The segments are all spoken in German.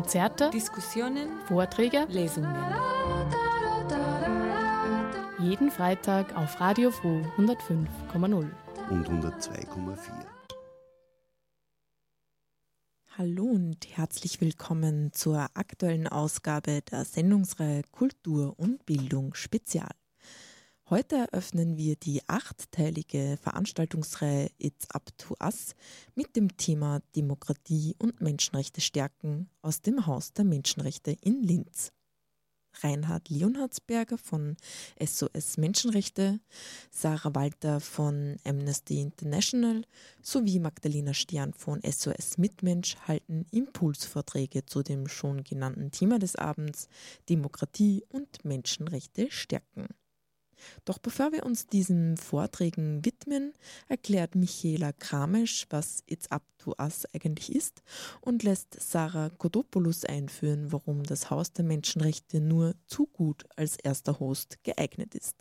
Konzerte, Diskussionen, Vorträge, Lesungen. Jeden Freitag auf Radio Froh 105,0 und 102,4. Hallo und herzlich willkommen zur aktuellen Ausgabe der Sendungsreihe Kultur und Bildung Spezial. Heute eröffnen wir die achtteilige Veranstaltungsreihe It's Up to Us mit dem Thema Demokratie und Menschenrechte stärken aus dem Haus der Menschenrechte in Linz. Reinhard Leonhardsberger von SOS Menschenrechte, Sarah Walter von Amnesty International sowie Magdalena Stern von SOS Mitmensch halten Impulsvorträge zu dem schon genannten Thema des Abends Demokratie und Menschenrechte stärken. Doch bevor wir uns diesen Vorträgen widmen, erklärt Michaela Kramesch, was It's Up to Us eigentlich ist und lässt Sarah Kodopoulos einführen, warum das Haus der Menschenrechte nur zu gut als erster Host geeignet ist.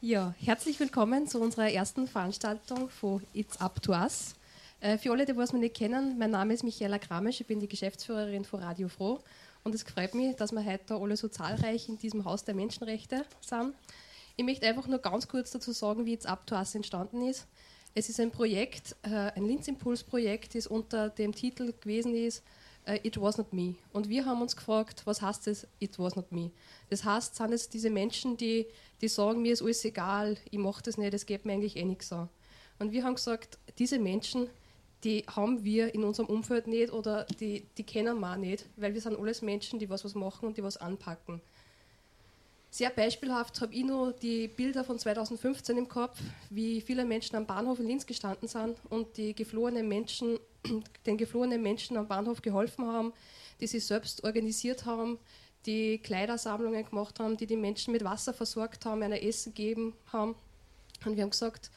Ja, herzlich willkommen zu unserer ersten Veranstaltung von It's Up to Us. Äh, für alle, die was mich nicht kennen, mein Name ist Michaela Kramesch, ich bin die Geschäftsführerin von Radio Froh und es freut mich, dass wir heute alle so zahlreich in diesem Haus der Menschenrechte sind. Ich möchte einfach nur ganz kurz dazu sagen, wie jetzt Us entstanden ist. Es ist ein Projekt, äh, ein Linz-Impuls-Projekt, das unter dem Titel gewesen ist, äh, It Was Not Me. Und wir haben uns gefragt, was heißt das, It Was Not Me? Das heißt, sind es diese Menschen, die, die sagen, mir ist alles egal, ich mache das nicht, es geht mir eigentlich eh nichts an. Und wir haben gesagt, diese Menschen, die haben wir in unserem Umfeld nicht oder die, die kennen wir auch nicht, weil wir sind alles Menschen, die was, was machen und die was anpacken. Sehr beispielhaft habe ich nur die Bilder von 2015 im Kopf, wie viele Menschen am Bahnhof in Linz gestanden sind und die geflohenen Menschen, den geflohenen Menschen am Bahnhof geholfen haben, die sich selbst organisiert haben, die Kleidersammlungen gemacht haben, die die Menschen mit Wasser versorgt haben, einer Essen gegeben haben. Und wir haben gesagt,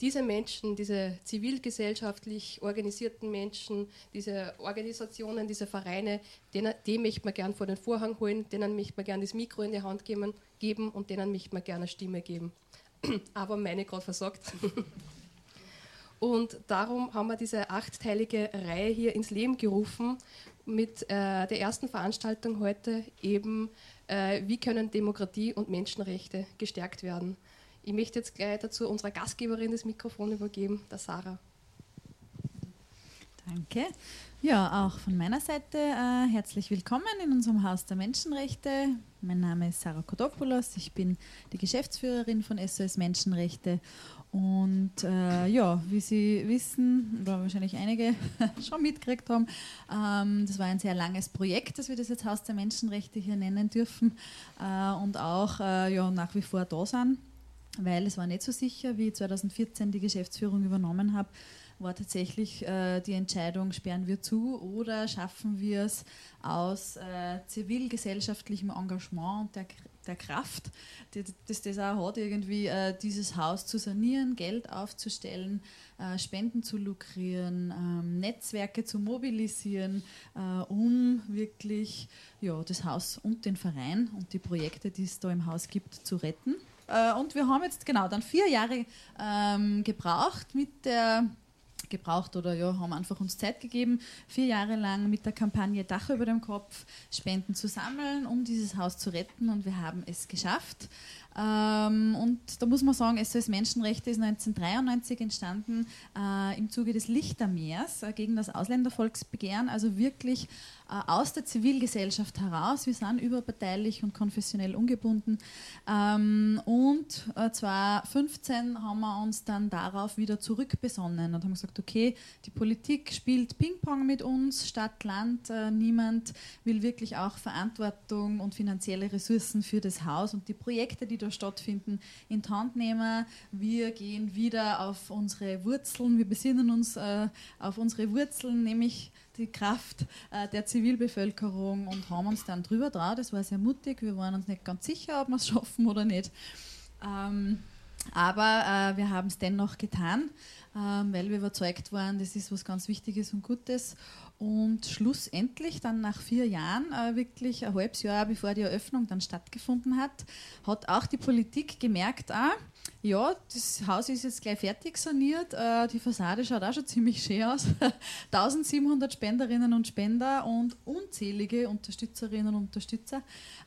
diese Menschen, diese zivilgesellschaftlich organisierten Menschen, diese Organisationen, diese Vereine, denen, die möchte man gern vor den Vorhang holen, denen möchte man gern das Mikro in die Hand geben, geben und denen möchte man gerne eine Stimme geben. Aber meine gerade versorgt. Und darum haben wir diese achtteilige Reihe hier ins Leben gerufen mit äh, der ersten Veranstaltung heute eben, äh, wie können Demokratie und Menschenrechte gestärkt werden. Ich möchte jetzt gleich dazu unserer Gastgeberin das Mikrofon übergeben, der Sarah. Danke. Ja, auch von meiner Seite äh, herzlich willkommen in unserem Haus der Menschenrechte. Mein Name ist Sarah Kodopoulos, ich bin die Geschäftsführerin von SOS Menschenrechte und äh, ja, wie Sie wissen, oder wahrscheinlich einige schon mitgekriegt haben, ähm, das war ein sehr langes Projekt, dass wir das jetzt Haus der Menschenrechte hier nennen dürfen äh, und auch äh, ja, nach wie vor da sind weil es war nicht so sicher, wie ich 2014 die Geschäftsführung übernommen habe, war tatsächlich äh, die Entscheidung, sperren wir zu oder schaffen wir es aus äh, zivilgesellschaftlichem Engagement und der, der Kraft, die, das das auch hat, irgendwie äh, dieses Haus zu sanieren, Geld aufzustellen, äh, Spenden zu lukrieren, ähm, Netzwerke zu mobilisieren, äh, um wirklich ja, das Haus und den Verein und die Projekte, die es da im Haus gibt, zu retten. Äh, und wir haben jetzt genau dann vier Jahre ähm, gebraucht mit der gebraucht oder ja, haben einfach uns Zeit gegeben, vier Jahre lang mit der Kampagne Dach über dem Kopf Spenden zu sammeln, um dieses Haus zu retten und wir haben es geschafft. Ähm, und da muss man sagen, SOS Menschenrechte ist 1993 entstanden äh, im Zuge des Lichtermeers äh, gegen das Ausländervolksbegehren, also wirklich äh, aus der Zivilgesellschaft heraus. Wir sind überparteilich und konfessionell ungebunden. Ähm, und äh, 2015 haben wir uns dann darauf wieder zurückbesonnen und haben gesagt, okay, die Politik spielt Ping-Pong mit uns, Stadt, Land, äh, niemand will wirklich auch Verantwortung und finanzielle Ressourcen für das Haus und die Projekte, die da stattfinden, in die Hand nehmen. Wir gehen wieder auf unsere Wurzeln, wir besinnen uns äh, auf unsere Wurzeln, nämlich die Kraft äh, der Zivilbevölkerung und haben uns dann drüber drauf. Das war sehr mutig. Wir waren uns nicht ganz sicher, ob wir es schaffen oder nicht. Ähm, aber äh, wir haben es dennoch getan, äh, weil wir überzeugt waren, das ist was ganz Wichtiges und Gutes. Und schlussendlich, dann nach vier Jahren, äh, wirklich ein halbes Jahr bevor die Eröffnung dann stattgefunden hat, hat auch die Politik gemerkt, ah, Ja, das Haus ist jetzt gleich fertig saniert. Äh, die Fassade schaut auch schon ziemlich schön aus. 1700 Spenderinnen und Spender und unzählige Unterstützerinnen und Unterstützer.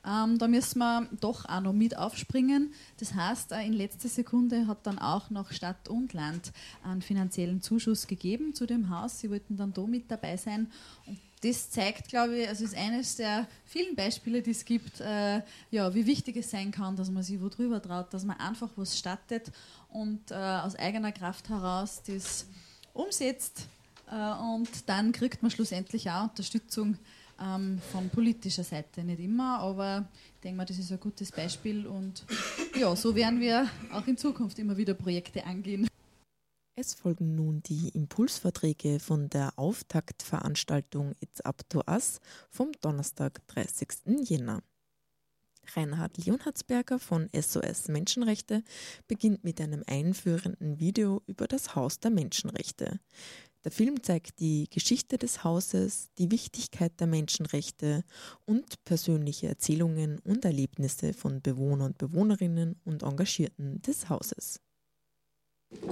Ähm, da müssen wir doch auch noch mit aufspringen. Das heißt, äh, in letzter Sekunde hat dann auch noch Stadt und Land einen finanziellen Zuschuss gegeben zu dem Haus. Sie wollten dann da mit dabei sein. Und das zeigt, glaube ich, also ist eines der vielen Beispiele, die es gibt, äh, ja, wie wichtig es sein kann, dass man sich wo drüber traut, dass man einfach was stattet und äh, aus eigener Kraft heraus das umsetzt äh, und dann kriegt man schlussendlich auch Unterstützung ähm, von politischer Seite. Nicht immer, aber ich denke mal, das ist ein gutes Beispiel und ja, so werden wir auch in Zukunft immer wieder Projekte angehen. Es folgen nun die Impulsverträge von der Auftaktveranstaltung It's Up to Us vom Donnerstag, 30. Jänner. Reinhard Leonhardsberger von SOS Menschenrechte beginnt mit einem einführenden Video über das Haus der Menschenrechte. Der Film zeigt die Geschichte des Hauses, die Wichtigkeit der Menschenrechte und persönliche Erzählungen und Erlebnisse von Bewohnern und Bewohnerinnen und Engagierten des Hauses.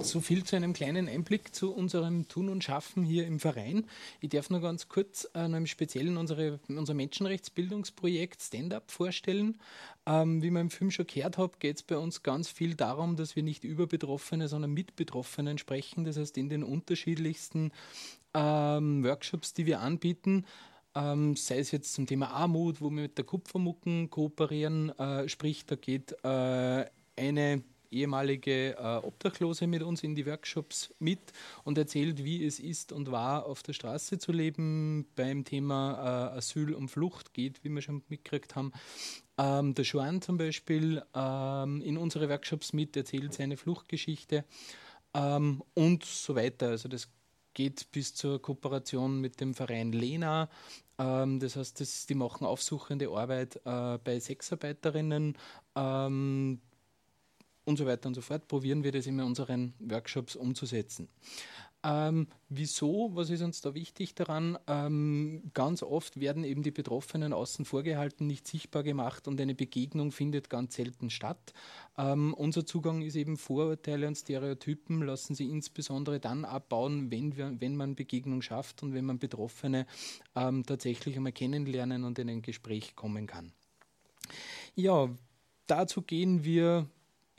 So viel zu einem kleinen Einblick zu unserem Tun und Schaffen hier im Verein. Ich darf nur ganz kurz äh, noch im Speziellen unsere, unser Menschenrechtsbildungsprojekt Stand-up vorstellen. Ähm, wie man im Film schon gehört hat, geht es bei uns ganz viel darum, dass wir nicht über Betroffene, sondern mit Betroffenen sprechen. Das heißt, in den unterschiedlichsten ähm, Workshops, die wir anbieten, ähm, sei es jetzt zum Thema Armut, wo wir mit der Kupfermucken kooperieren, äh, sprich, da geht äh, eine ehemalige äh, Obdachlose mit uns in die Workshops mit und erzählt, wie es ist und war, auf der Straße zu leben. Beim Thema äh, Asyl und Flucht geht, wie wir schon mitgekriegt haben. Ähm, der Schwan zum Beispiel ähm, in unsere Workshops mit, erzählt seine Fluchtgeschichte ähm, und so weiter. Also das geht bis zur Kooperation mit dem Verein Lena. Ähm, das heißt, das, die machen aufsuchende Arbeit äh, bei Sexarbeiterinnen. Und so weiter und so fort, probieren wir das in unseren Workshops umzusetzen. Ähm, wieso? Was ist uns da wichtig daran? Ähm, ganz oft werden eben die Betroffenen außen vorgehalten, nicht sichtbar gemacht und eine Begegnung findet ganz selten statt. Ähm, unser Zugang ist eben Vorurteile und Stereotypen lassen sie insbesondere dann abbauen, wenn, wir, wenn man Begegnung schafft und wenn man Betroffene ähm, tatsächlich einmal kennenlernen und in ein Gespräch kommen kann. Ja, dazu gehen wir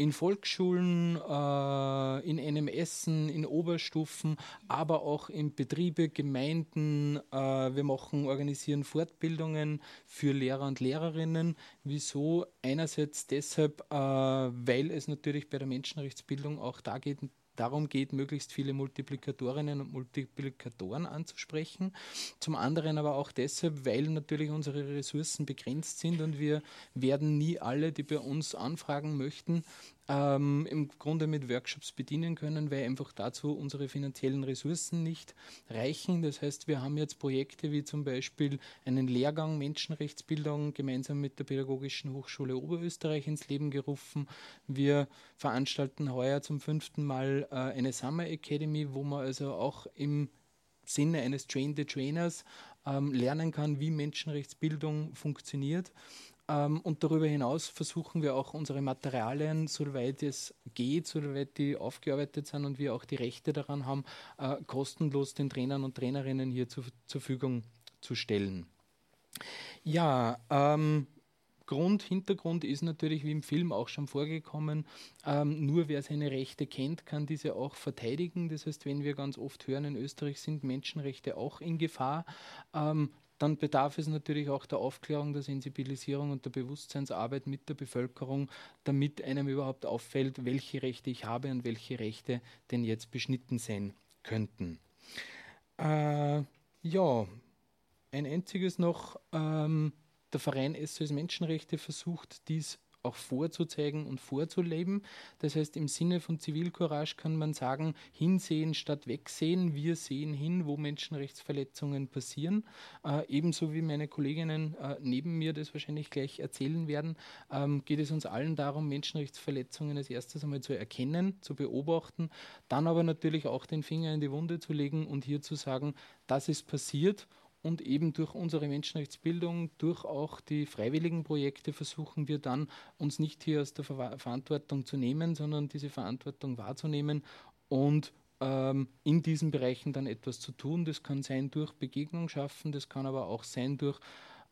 in Volksschulen, äh, in NMS, in Oberstufen, aber auch in Betriebe, Gemeinden. Äh, wir machen, organisieren Fortbildungen für Lehrer und Lehrerinnen. Wieso? Einerseits deshalb, äh, weil es natürlich bei der Menschenrechtsbildung auch da geht, darum geht, möglichst viele Multiplikatorinnen und Multiplikatoren anzusprechen. Zum anderen aber auch deshalb, weil natürlich unsere Ressourcen begrenzt sind und wir werden nie alle, die bei uns anfragen möchten, ähm, im Grunde mit Workshops bedienen können, weil einfach dazu unsere finanziellen Ressourcen nicht reichen. Das heißt, wir haben jetzt Projekte wie zum Beispiel einen Lehrgang Menschenrechtsbildung gemeinsam mit der Pädagogischen Hochschule Oberösterreich ins Leben gerufen. Wir veranstalten heuer zum fünften Mal äh, eine Summer Academy, wo man also auch im Sinne eines Train the Trainers ähm, lernen kann, wie Menschenrechtsbildung funktioniert. Ähm, und darüber hinaus versuchen wir auch unsere Materialien, soweit es geht, soweit die aufgearbeitet sind und wir auch die Rechte daran haben, äh, kostenlos den Trainern und Trainerinnen hier zu, zur Verfügung zu stellen. Ja, ähm, Grund, Hintergrund ist natürlich, wie im Film auch schon vorgekommen, ähm, nur wer seine Rechte kennt, kann diese auch verteidigen. Das heißt, wenn wir ganz oft hören, in Österreich sind Menschenrechte auch in Gefahr, ähm, dann bedarf es natürlich auch der Aufklärung, der Sensibilisierung und der Bewusstseinsarbeit mit der Bevölkerung, damit einem überhaupt auffällt, welche Rechte ich habe und welche Rechte denn jetzt beschnitten sein könnten. Äh, ja, ein einziges noch. Ähm, der Verein SOS Menschenrechte versucht dies auch vorzuzeigen und vorzuleben. Das heißt, im Sinne von Zivilcourage kann man sagen, hinsehen statt wegsehen. Wir sehen hin, wo Menschenrechtsverletzungen passieren. Äh, ebenso wie meine Kolleginnen äh, neben mir das wahrscheinlich gleich erzählen werden, ähm, geht es uns allen darum, Menschenrechtsverletzungen als erstes einmal zu erkennen, zu beobachten, dann aber natürlich auch den Finger in die Wunde zu legen und hier zu sagen, das ist passiert und eben durch unsere Menschenrechtsbildung, durch auch die freiwilligen Projekte versuchen wir dann, uns nicht hier aus der Ver Verantwortung zu nehmen, sondern diese Verantwortung wahrzunehmen und ähm, in diesen Bereichen dann etwas zu tun. Das kann sein durch Begegnung schaffen, das kann aber auch sein durch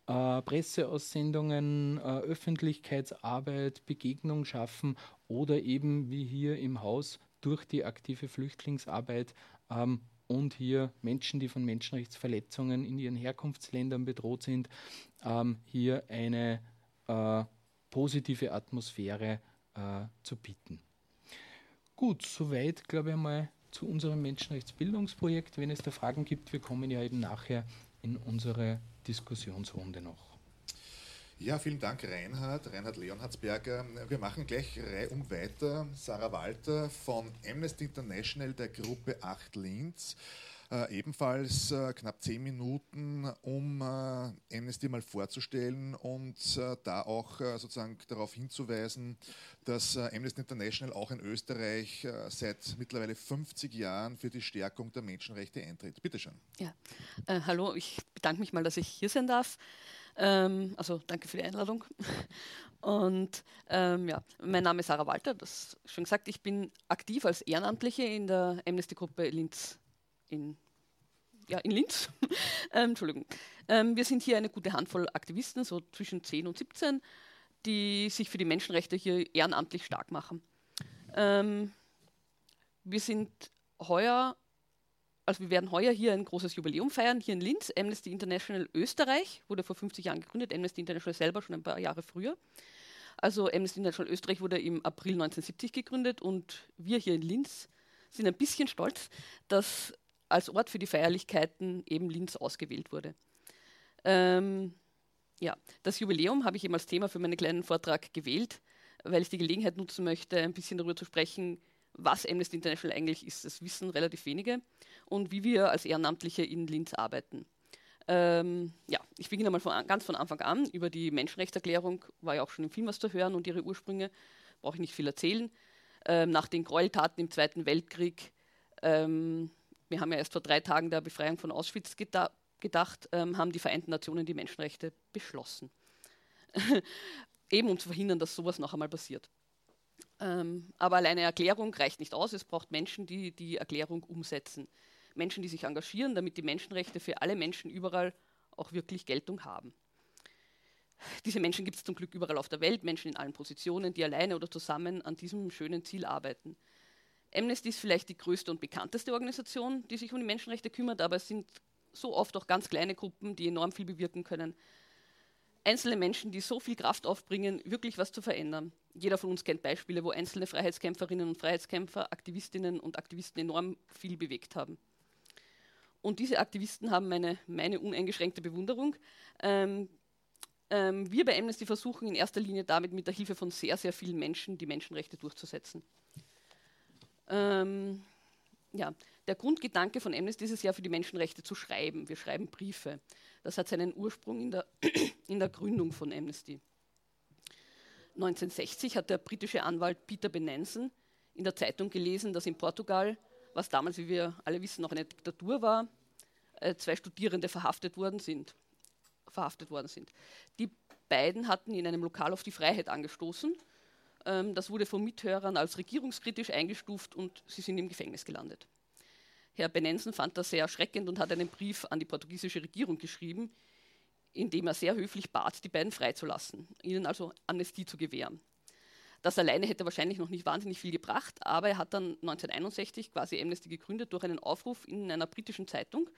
äh, Presseaussendungen, äh, Öffentlichkeitsarbeit, Begegnung schaffen oder eben wie hier im Haus durch die aktive Flüchtlingsarbeit ähm, und hier Menschen, die von Menschenrechtsverletzungen in ihren Herkunftsländern bedroht sind, ähm, hier eine äh, positive Atmosphäre äh, zu bieten. Gut, soweit glaube ich mal zu unserem Menschenrechtsbildungsprojekt. Wenn es da Fragen gibt, wir kommen ja eben nachher in unsere Diskussionsrunde noch. Ja, vielen Dank, Reinhard, Reinhard Leonhardsberger. Wir machen gleich reihum weiter. Sarah Walter von Amnesty International der Gruppe 8 Linz. Äh, ebenfalls äh, knapp zehn Minuten, um äh, Amnesty mal vorzustellen und äh, da auch äh, sozusagen darauf hinzuweisen, dass äh, Amnesty International auch in Österreich seit mittlerweile 50 Jahren für die Stärkung der Menschenrechte eintritt. Bitte schön. Ja, hallo, ich bedanke mich mal, dass ich hier sein darf. Ähm, also danke für die Einladung. Und ähm, ja, mein Name ist Sarah Walter, das schon gesagt. Ich bin aktiv als Ehrenamtliche in der Amnesty-Gruppe Linz in, ja, in Linz. ähm, Entschuldigung. Ähm, wir sind hier eine gute Handvoll Aktivisten, so zwischen 10 und 17, die sich für die Menschenrechte hier ehrenamtlich stark machen. Ähm, wir sind heuer also wir werden heuer hier ein großes Jubiläum feiern, hier in Linz. Amnesty International Österreich wurde vor 50 Jahren gegründet, Amnesty International selber schon ein paar Jahre früher. Also Amnesty International Österreich wurde im April 1970 gegründet und wir hier in Linz sind ein bisschen stolz, dass als Ort für die Feierlichkeiten eben Linz ausgewählt wurde. Ähm, ja, das Jubiläum habe ich eben als Thema für meinen kleinen Vortrag gewählt, weil ich die Gelegenheit nutzen möchte, ein bisschen darüber zu sprechen, was Amnesty International eigentlich ist. Das wissen relativ wenige und wie wir als Ehrenamtliche in Linz arbeiten. Ähm, ja, ich beginne mal von, ganz von Anfang an. Über die Menschenrechtserklärung war ja auch schon im Film was zu hören und ihre Ursprünge. Brauche ich nicht viel erzählen. Ähm, nach den Gräueltaten im Zweiten Weltkrieg, ähm, wir haben ja erst vor drei Tagen der Befreiung von Auschwitz geda gedacht, ähm, haben die Vereinten Nationen die Menschenrechte beschlossen. Eben um zu verhindern, dass sowas noch einmal passiert. Ähm, aber alleine Erklärung reicht nicht aus. Es braucht Menschen, die die Erklärung umsetzen. Menschen, die sich engagieren, damit die Menschenrechte für alle Menschen überall auch wirklich Geltung haben. Diese Menschen gibt es zum Glück überall auf der Welt, Menschen in allen Positionen, die alleine oder zusammen an diesem schönen Ziel arbeiten. Amnesty ist vielleicht die größte und bekannteste Organisation, die sich um die Menschenrechte kümmert, aber es sind so oft auch ganz kleine Gruppen, die enorm viel bewirken können einzelne Menschen, die so viel Kraft aufbringen, wirklich was zu verändern. Jeder von uns kennt Beispiele, wo einzelne Freiheitskämpferinnen und Freiheitskämpfer, Aktivistinnen und Aktivisten enorm viel bewegt haben. Und diese Aktivisten haben meine, meine uneingeschränkte Bewunderung. Ähm, ähm, wir bei Amnesty versuchen in erster Linie damit mit der Hilfe von sehr, sehr vielen Menschen die Menschenrechte durchzusetzen. Ähm, ja, der Grundgedanke von Amnesty ist es ja, für die Menschenrechte zu schreiben. Wir schreiben Briefe. Das hat seinen Ursprung in der, in der Gründung von Amnesty. 1960 hat der britische Anwalt Peter Benenson in der Zeitung gelesen, dass in Portugal, was damals, wie wir alle wissen, noch eine Diktatur war, äh, zwei Studierende verhaftet worden sind. Verhaftet worden sind. Die beiden hatten in einem Lokal auf die Freiheit angestoßen. Ähm, das wurde von Mithörern als regierungskritisch eingestuft und sie sind im Gefängnis gelandet. Herr Benenson fand das sehr erschreckend und hat einen Brief an die portugiesische Regierung geschrieben, in dem er sehr höflich bat, die beiden freizulassen, ihnen also Amnestie zu gewähren. Das alleine hätte wahrscheinlich noch nicht wahnsinnig viel gebracht, aber er hat dann 1961 quasi Amnesty gegründet durch einen Aufruf in einer britischen Zeitung,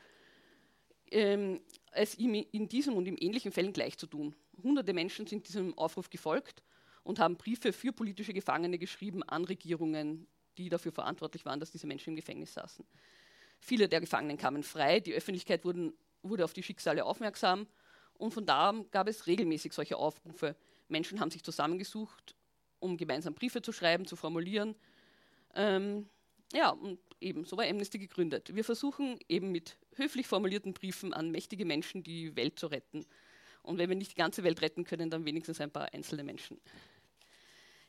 ähm, es ihm in diesem und in ähnlichen Fällen gleich zu tun. Hunderte Menschen sind diesem Aufruf gefolgt und haben Briefe für politische Gefangene geschrieben an Regierungen, die dafür verantwortlich waren, dass diese Menschen im Gefängnis saßen. Viele der Gefangenen kamen frei, die Öffentlichkeit wurden, wurde auf die Schicksale aufmerksam und von da gab es regelmäßig solche Aufrufe. Menschen haben sich zusammengesucht, um gemeinsam Briefe zu schreiben, zu formulieren. Ähm, ja, und eben, so war Amnesty gegründet. Wir versuchen eben mit höflich formulierten Briefen an mächtige Menschen die Welt zu retten. Und wenn wir nicht die ganze Welt retten können, dann wenigstens ein paar einzelne Menschen.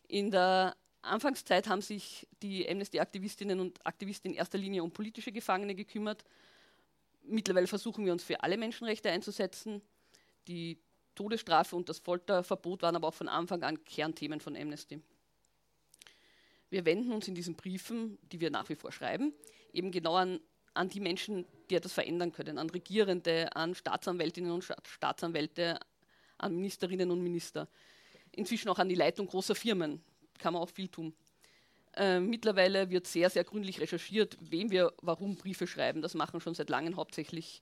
In der Anfangszeit haben sich die Amnesty-Aktivistinnen und Aktivisten in erster Linie um politische Gefangene gekümmert. mittlerweile versuchen wir uns für alle Menschenrechte einzusetzen. Die Todesstrafe und das Folterverbot waren aber auch von Anfang an Kernthemen von Amnesty. Wir wenden uns in diesen Briefen, die wir nach wie vor schreiben, eben genau an, an die Menschen, die etwas verändern können, an Regierende, an Staatsanwältinnen und Staatsanwälte, an Ministerinnen und Minister. Inzwischen auch an die Leitung großer Firmen, kann man auch viel tun. Äh, mittlerweile wird sehr, sehr gründlich recherchiert, wem wir warum Briefe schreiben. Das machen schon seit langem hauptsächlich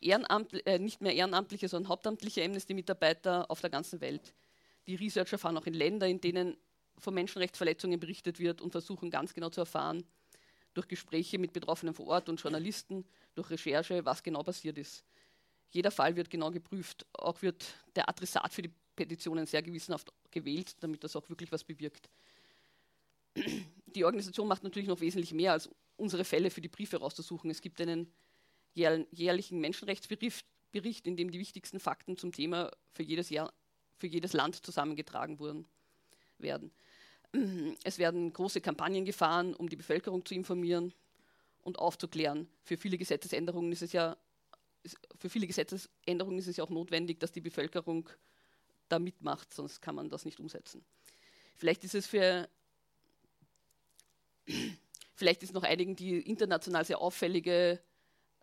Ehrenamt, äh, nicht mehr ehrenamtliche, sondern hauptamtliche Amnesty-Mitarbeiter auf der ganzen Welt. Die Researcher fahren auch in Länder, in denen von Menschenrechtsverletzungen berichtet wird und versuchen ganz genau zu erfahren, durch Gespräche mit Betroffenen vor Ort und Journalisten, durch Recherche, was genau passiert ist. Jeder Fall wird genau geprüft. Auch wird der Adressat für die Petitionen sehr gewissenhaft gewählt, damit das auch wirklich was bewirkt. Die Organisation macht natürlich noch wesentlich mehr, als unsere Fälle für die Briefe rauszusuchen. Es gibt einen jährlichen Menschenrechtsbericht, in dem die wichtigsten Fakten zum Thema für jedes, Jahr, für jedes Land zusammengetragen wurden, werden. Es werden große Kampagnen gefahren, um die Bevölkerung zu informieren und aufzuklären. Für viele Gesetzesänderungen ist es ja für viele Gesetzesänderungen ist es ja auch notwendig, dass die Bevölkerung da mitmacht, sonst kann man das nicht umsetzen. Vielleicht ist es für vielleicht ist noch einigen die international sehr auffällige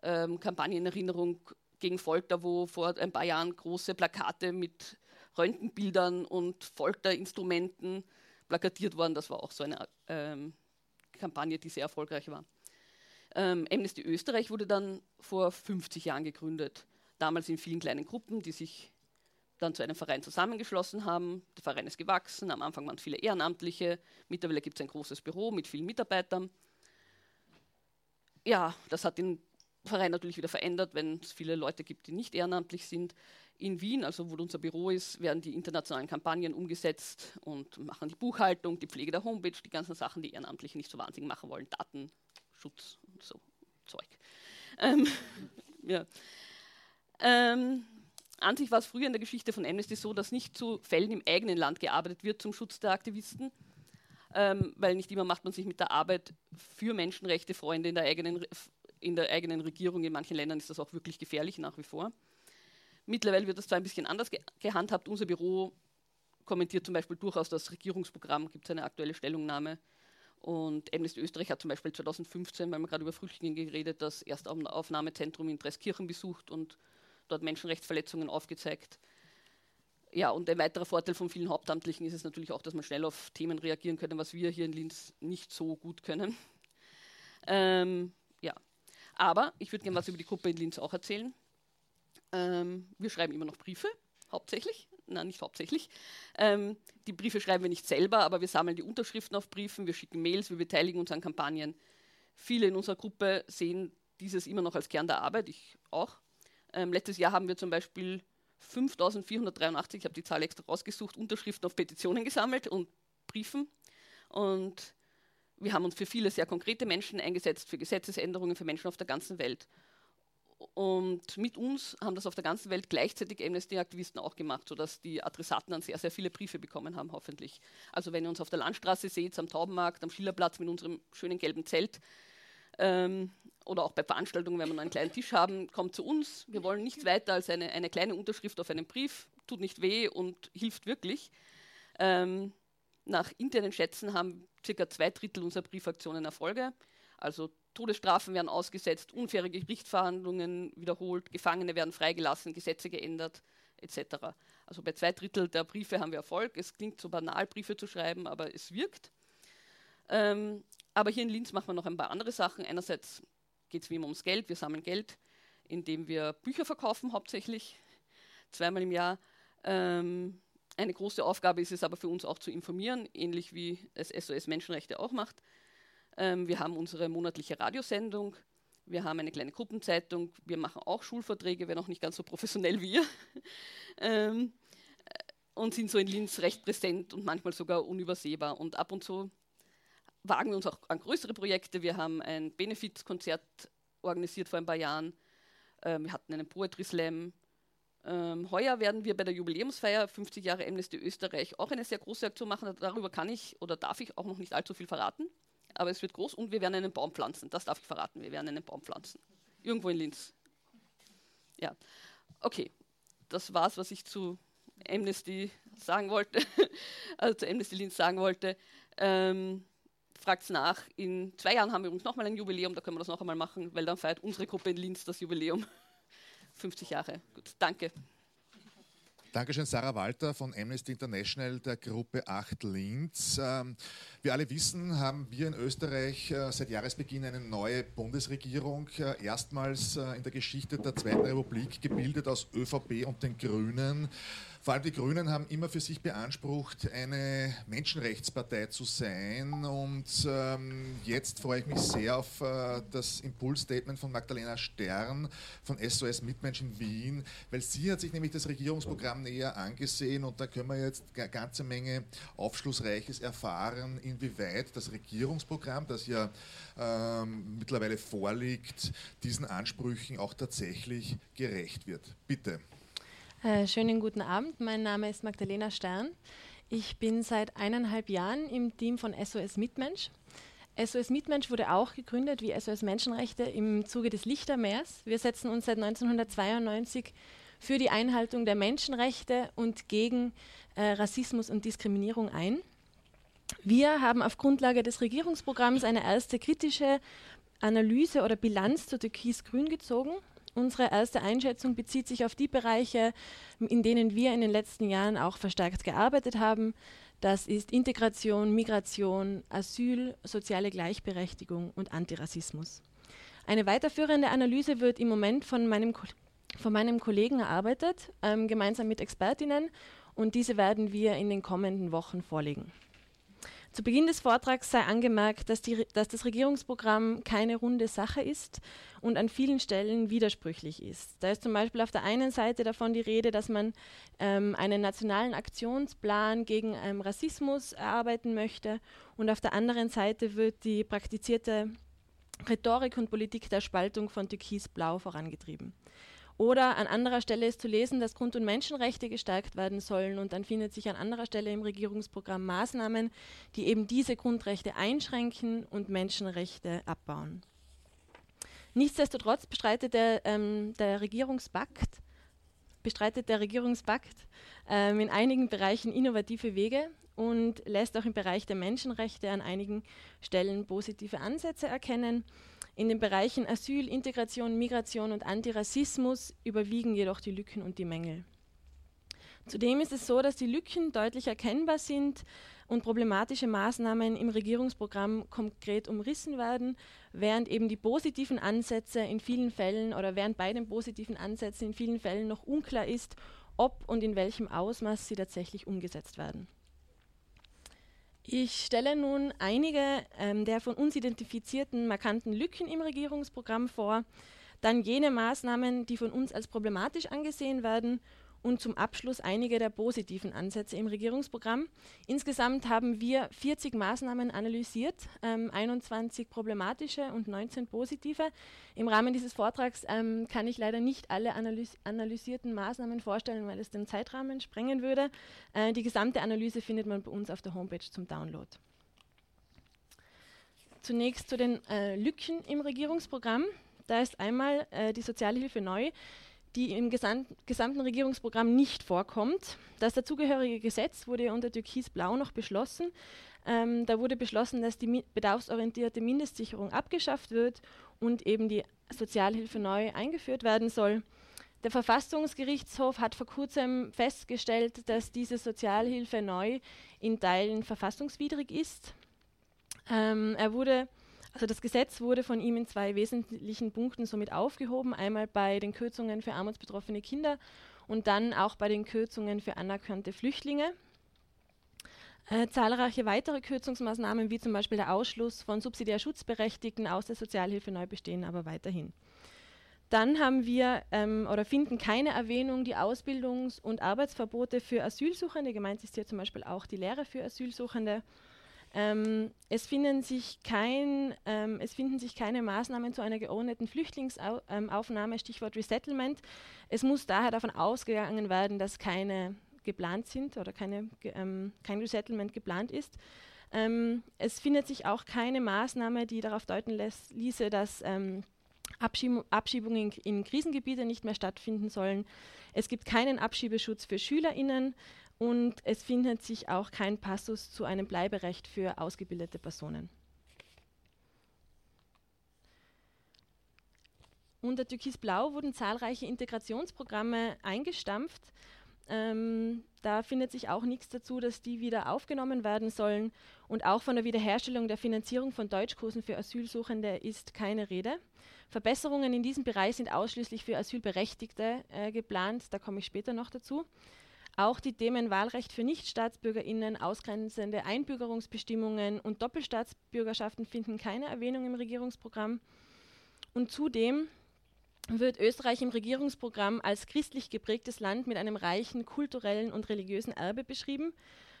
ähm, Kampagnenerinnerung gegen Folter, wo vor ein paar Jahren große Plakate mit Röntgenbildern und Folterinstrumenten plakatiert waren. Das war auch so eine ähm, Kampagne, die sehr erfolgreich war. Ähm, Amnesty Österreich wurde dann vor 50 Jahren gegründet. Damals in vielen kleinen Gruppen, die sich dann zu einem Verein zusammengeschlossen haben. Der Verein ist gewachsen. Am Anfang waren es viele Ehrenamtliche. Mittlerweile gibt es ein großes Büro mit vielen Mitarbeitern. Ja, das hat den Verein natürlich wieder verändert, wenn es viele Leute gibt, die nicht ehrenamtlich sind. In Wien, also wo unser Büro ist, werden die internationalen Kampagnen umgesetzt und machen die Buchhaltung, die Pflege der Homepage, die ganzen Sachen, die Ehrenamtliche nicht so wahnsinnig machen wollen, Datenschutz und so Zeug. Ähm, ja. ähm, an sich war es früher in der Geschichte von Amnesty so, dass nicht zu Fällen im eigenen Land gearbeitet wird zum Schutz der Aktivisten, ähm, weil nicht immer macht man sich mit der Arbeit für Menschenrechte Freunde in der eigenen in der eigenen Regierung. In manchen Ländern ist das auch wirklich gefährlich nach wie vor. Mittlerweile wird das zwar ein bisschen anders ge gehandhabt. Unser Büro kommentiert zum Beispiel durchaus das Regierungsprogramm, gibt es eine aktuelle Stellungnahme. Und Amnesty Österreich hat zum Beispiel 2015, weil wir gerade über Flüchtlinge geredet, das Erstaufnahmezentrum in Dreiskirchen besucht und dort Menschenrechtsverletzungen aufgezeigt. Ja, und ein weiterer Vorteil von vielen Hauptamtlichen ist es natürlich auch, dass man schnell auf Themen reagieren können, was wir hier in Linz nicht so gut können. Ähm, aber ich würde gerne was über die Gruppe in Linz auch erzählen. Ähm, wir schreiben immer noch Briefe, hauptsächlich. Nein, nicht hauptsächlich. Ähm, die Briefe schreiben wir nicht selber, aber wir sammeln die Unterschriften auf Briefen, wir schicken Mails, wir beteiligen uns an Kampagnen. Viele in unserer Gruppe sehen dieses immer noch als Kern der Arbeit, ich auch. Ähm, letztes Jahr haben wir zum Beispiel 5483, ich habe die Zahl extra rausgesucht, Unterschriften auf Petitionen gesammelt und Briefen. Und wir haben uns für viele sehr konkrete Menschen eingesetzt, für Gesetzesänderungen für Menschen auf der ganzen Welt. Und mit uns haben das auf der ganzen Welt gleichzeitig Amnesty-Aktivisten auch gemacht, sodass die Adressaten dann sehr, sehr viele Briefe bekommen haben, hoffentlich. Also wenn ihr uns auf der Landstraße seht, am Taubenmarkt, am Schillerplatz mit unserem schönen gelben Zelt ähm, oder auch bei Veranstaltungen, wenn wir einen kleinen Tisch haben, kommt zu uns. Wir wollen nichts weiter als eine, eine kleine Unterschrift auf einem Brief, tut nicht weh und hilft wirklich. Ähm, nach internen Schätzen haben circa zwei Drittel unserer Briefaktionen Erfolge. Also Todesstrafen werden ausgesetzt, unfaire Gerichtsverhandlungen wiederholt, Gefangene werden freigelassen, Gesetze geändert, etc. Also bei zwei Drittel der Briefe haben wir Erfolg. Es klingt so banal, Briefe zu schreiben, aber es wirkt. Ähm, aber hier in Linz machen wir noch ein paar andere Sachen. Einerseits geht es wie immer ums Geld. Wir sammeln Geld, indem wir Bücher verkaufen, hauptsächlich zweimal im Jahr. Ähm, eine große Aufgabe ist es aber für uns auch zu informieren, ähnlich wie es SOS Menschenrechte auch macht. Ähm, wir haben unsere monatliche Radiosendung, wir haben eine kleine Gruppenzeitung, wir machen auch Schulverträge, wenn auch nicht ganz so professionell wie wir. ähm, äh, und sind so in Linz recht präsent und manchmal sogar unübersehbar. Und ab und zu wagen wir uns auch an größere Projekte. Wir haben ein Benefizkonzert organisiert vor ein paar Jahren. Ähm, wir hatten einen Poetry Slam. Ähm, heuer werden wir bei der Jubiläumsfeier 50 Jahre Amnesty Österreich auch eine sehr große Aktion machen. Darüber kann ich oder darf ich auch noch nicht allzu viel verraten. Aber es wird groß und wir werden einen Baum pflanzen. Das darf ich verraten. Wir werden einen Baum pflanzen. Irgendwo in Linz. ja, okay, das war's, was ich zu Amnesty sagen wollte, also zu Amnesty Linz sagen wollte. Ähm, Fragt nach. In zwei Jahren haben wir übrigens nochmal ein Jubiläum, da können wir das noch einmal machen, weil dann feiert unsere Gruppe in Linz das Jubiläum. 50 Jahre. Gut, danke. Dankeschön, Sarah Walter von Amnesty International der Gruppe 8 Linz. Ähm, wir alle wissen, haben wir in Österreich äh, seit Jahresbeginn eine neue Bundesregierung, äh, erstmals äh, in der Geschichte der Zweiten Republik gebildet aus ÖVP und den Grünen. Vor allem die Grünen haben immer für sich beansprucht, eine Menschenrechtspartei zu sein. Und ähm, jetzt freue ich mich sehr auf äh, das Impulsstatement von Magdalena Stern von SOS Mitmensch in Wien, weil sie hat sich nämlich das Regierungsprogramm näher angesehen und da können wir jetzt eine ganze Menge Aufschlussreiches erfahren, inwieweit das Regierungsprogramm, das ja ähm, mittlerweile vorliegt, diesen Ansprüchen auch tatsächlich gerecht wird. Bitte. Äh, schönen guten Abend, mein Name ist Magdalena Stern. Ich bin seit eineinhalb Jahren im Team von SOS Mitmensch. SOS Mitmensch wurde auch gegründet wie SOS Menschenrechte im Zuge des Lichtermeers. Wir setzen uns seit 1992 für die Einhaltung der Menschenrechte und gegen äh, Rassismus und Diskriminierung ein. Wir haben auf Grundlage des Regierungsprogramms eine erste kritische Analyse oder Bilanz zu Türkis-Grün gezogen Unsere erste Einschätzung bezieht sich auf die Bereiche, in denen wir in den letzten Jahren auch verstärkt gearbeitet haben. Das ist Integration, Migration, Asyl, soziale Gleichberechtigung und Antirassismus. Eine weiterführende Analyse wird im Moment von meinem, von meinem Kollegen erarbeitet, ähm, gemeinsam mit Expertinnen, und diese werden wir in den kommenden Wochen vorlegen. Zu Beginn des Vortrags sei angemerkt, dass, die, dass, das Regierungsprogramm keine runde Sache ist und an vielen Stellen widersprüchlich ist. Da ist zum Beispiel auf der einen Seite davon die Rede, dass man ähm, einen nationalen Aktionsplan gegen ähm, Rassismus erarbeiten möchte und auf der anderen Seite wird die praktizierte Rhetorik und Politik der Spaltung von Türkis-Blau vorangetrieben. Oder an anderer Stelle ist zu lesen, dass Grund- und Menschenrechte gestärkt werden sollen und dann findet sich an anderer Stelle im Regierungsprogramm Maßnahmen, die eben diese Grundrechte einschränken und Menschenrechte abbauen. Nichtsdestotrotz bestreitet der, ähm, der Regierungspakt, bestreitet der Regierungspakt ähm, in einigen Bereichen innovative Wege und lässt auch im Bereich der Menschenrechte an einigen Stellen positive Ansätze erkennen. In den Bereichen Asyl, Integration, Migration und Antirassismus überwiegen jedoch die Lücken und die Mängel. Zudem ist es so, dass die Lücken deutlich erkennbar sind und problematische Maßnahmen im Regierungsprogramm konkret umrissen werden, während eben die positiven Ansätze in vielen Fällen oder während bei den positiven Ansätzen in vielen Fällen noch unklar ist, ob und in welchem Ausmaß sie tatsächlich umgesetzt werden. Ich stelle nun einige ähm, der von uns identifizierten markanten Lücken im Regierungsprogramm vor, dann jene Maßnahmen, die von uns als problematisch angesehen werden und zum Abschluss einige der positiven Ansätze im Regierungsprogramm. Insgesamt haben wir 40 Maßnahmen analysiert, ähm, 21 problematische und 19 positive. Im Rahmen dieses Vortrags ähm, kann ich leider nicht alle analys analysierten Maßnahmen vorstellen, weil es den Zeitrahmen sprengen würde. Äh, die gesamte Analyse findet man bei uns auf der Homepage zum Download. Zunächst zu den äh, Lücken im Regierungsprogramm. Da ist einmal äh, die Sozialhilfe neu die im gesamten Regierungsprogramm nicht vorkommt. Das dazugehörige Gesetz wurde unter Türkis-Blau noch beschlossen. Ähm, da wurde beschlossen, dass die bedarfsorientierte Mindestsicherung abgeschafft wird und eben die Sozialhilfe neu eingeführt werden soll. Der Verfassungsgerichtshof hat vor kurzem festgestellt, dass diese Sozialhilfe neu in Teilen verfassungswidrig ist. Ähm, er wurde also das Gesetz wurde von ihm in zwei wesentlichen Punkten somit aufgehoben. Einmal bei den Kürzungen für armutsbetroffene Kinder und dann auch bei den Kürzungen für anerkannte Flüchtlinge. Äh, zahlreiche weitere Kürzungsmaßnahmen, wie zum Beispiel der Ausschluss von subsidiär Schutzberechtigten aus der Sozialhilfe neu bestehen aber weiterhin. Dann haben wir ähm, oder finden keine Erwähnung die Ausbildungs- und Arbeitsverbote für Asylsuchende. Gemeint ist hier zum Beispiel auch die Lehre für Asylsuchende. Ähm, es, finden sich kein, ähm, es finden sich keine Maßnahmen zu einer geordneten Flüchtlingsaufnahme, Stichwort Resettlement. Es muss daher davon ausgegangen werden, dass keine geplant sind oder keine, ähm, kein Resettlement geplant ist. Ähm, es findet sich auch keine Maßnahme, die darauf deuten lässt, ließe, dass ähm, Abschieb Abschiebungen in, in Krisengebiete nicht mehr stattfinden sollen. Es gibt keinen Abschiebeschutz für SchülerInnen und es findet sich auch kein Passus zu einem Bleiberecht für ausgebildete Personen. Unter Türkis-Blau wurden zahlreiche Integrationsprogramme eingestampft. Ähm, da findet sich auch nichts dazu, dass die wieder aufgenommen werden sollen. Und auch von der Wiederherstellung der Finanzierung von Deutschkursen für Asylsuchende ist keine Rede. Verbesserungen in diesem Bereich sind ausschließlich für Asylberechtigte äh, geplant. Da komme ich später noch dazu. Auch die Themen Wahlrecht für Nichtstaatsbürgerinnen, ausgrenzende Einbürgerungsbestimmungen und Doppelstaatsbürgerschaften finden keine Erwähnung im Regierungsprogramm. Und zudem wird Österreich im Regierungsprogramm als christlich geprägtes Land mit einem reichen kulturellen und religiösen Erbe beschrieben.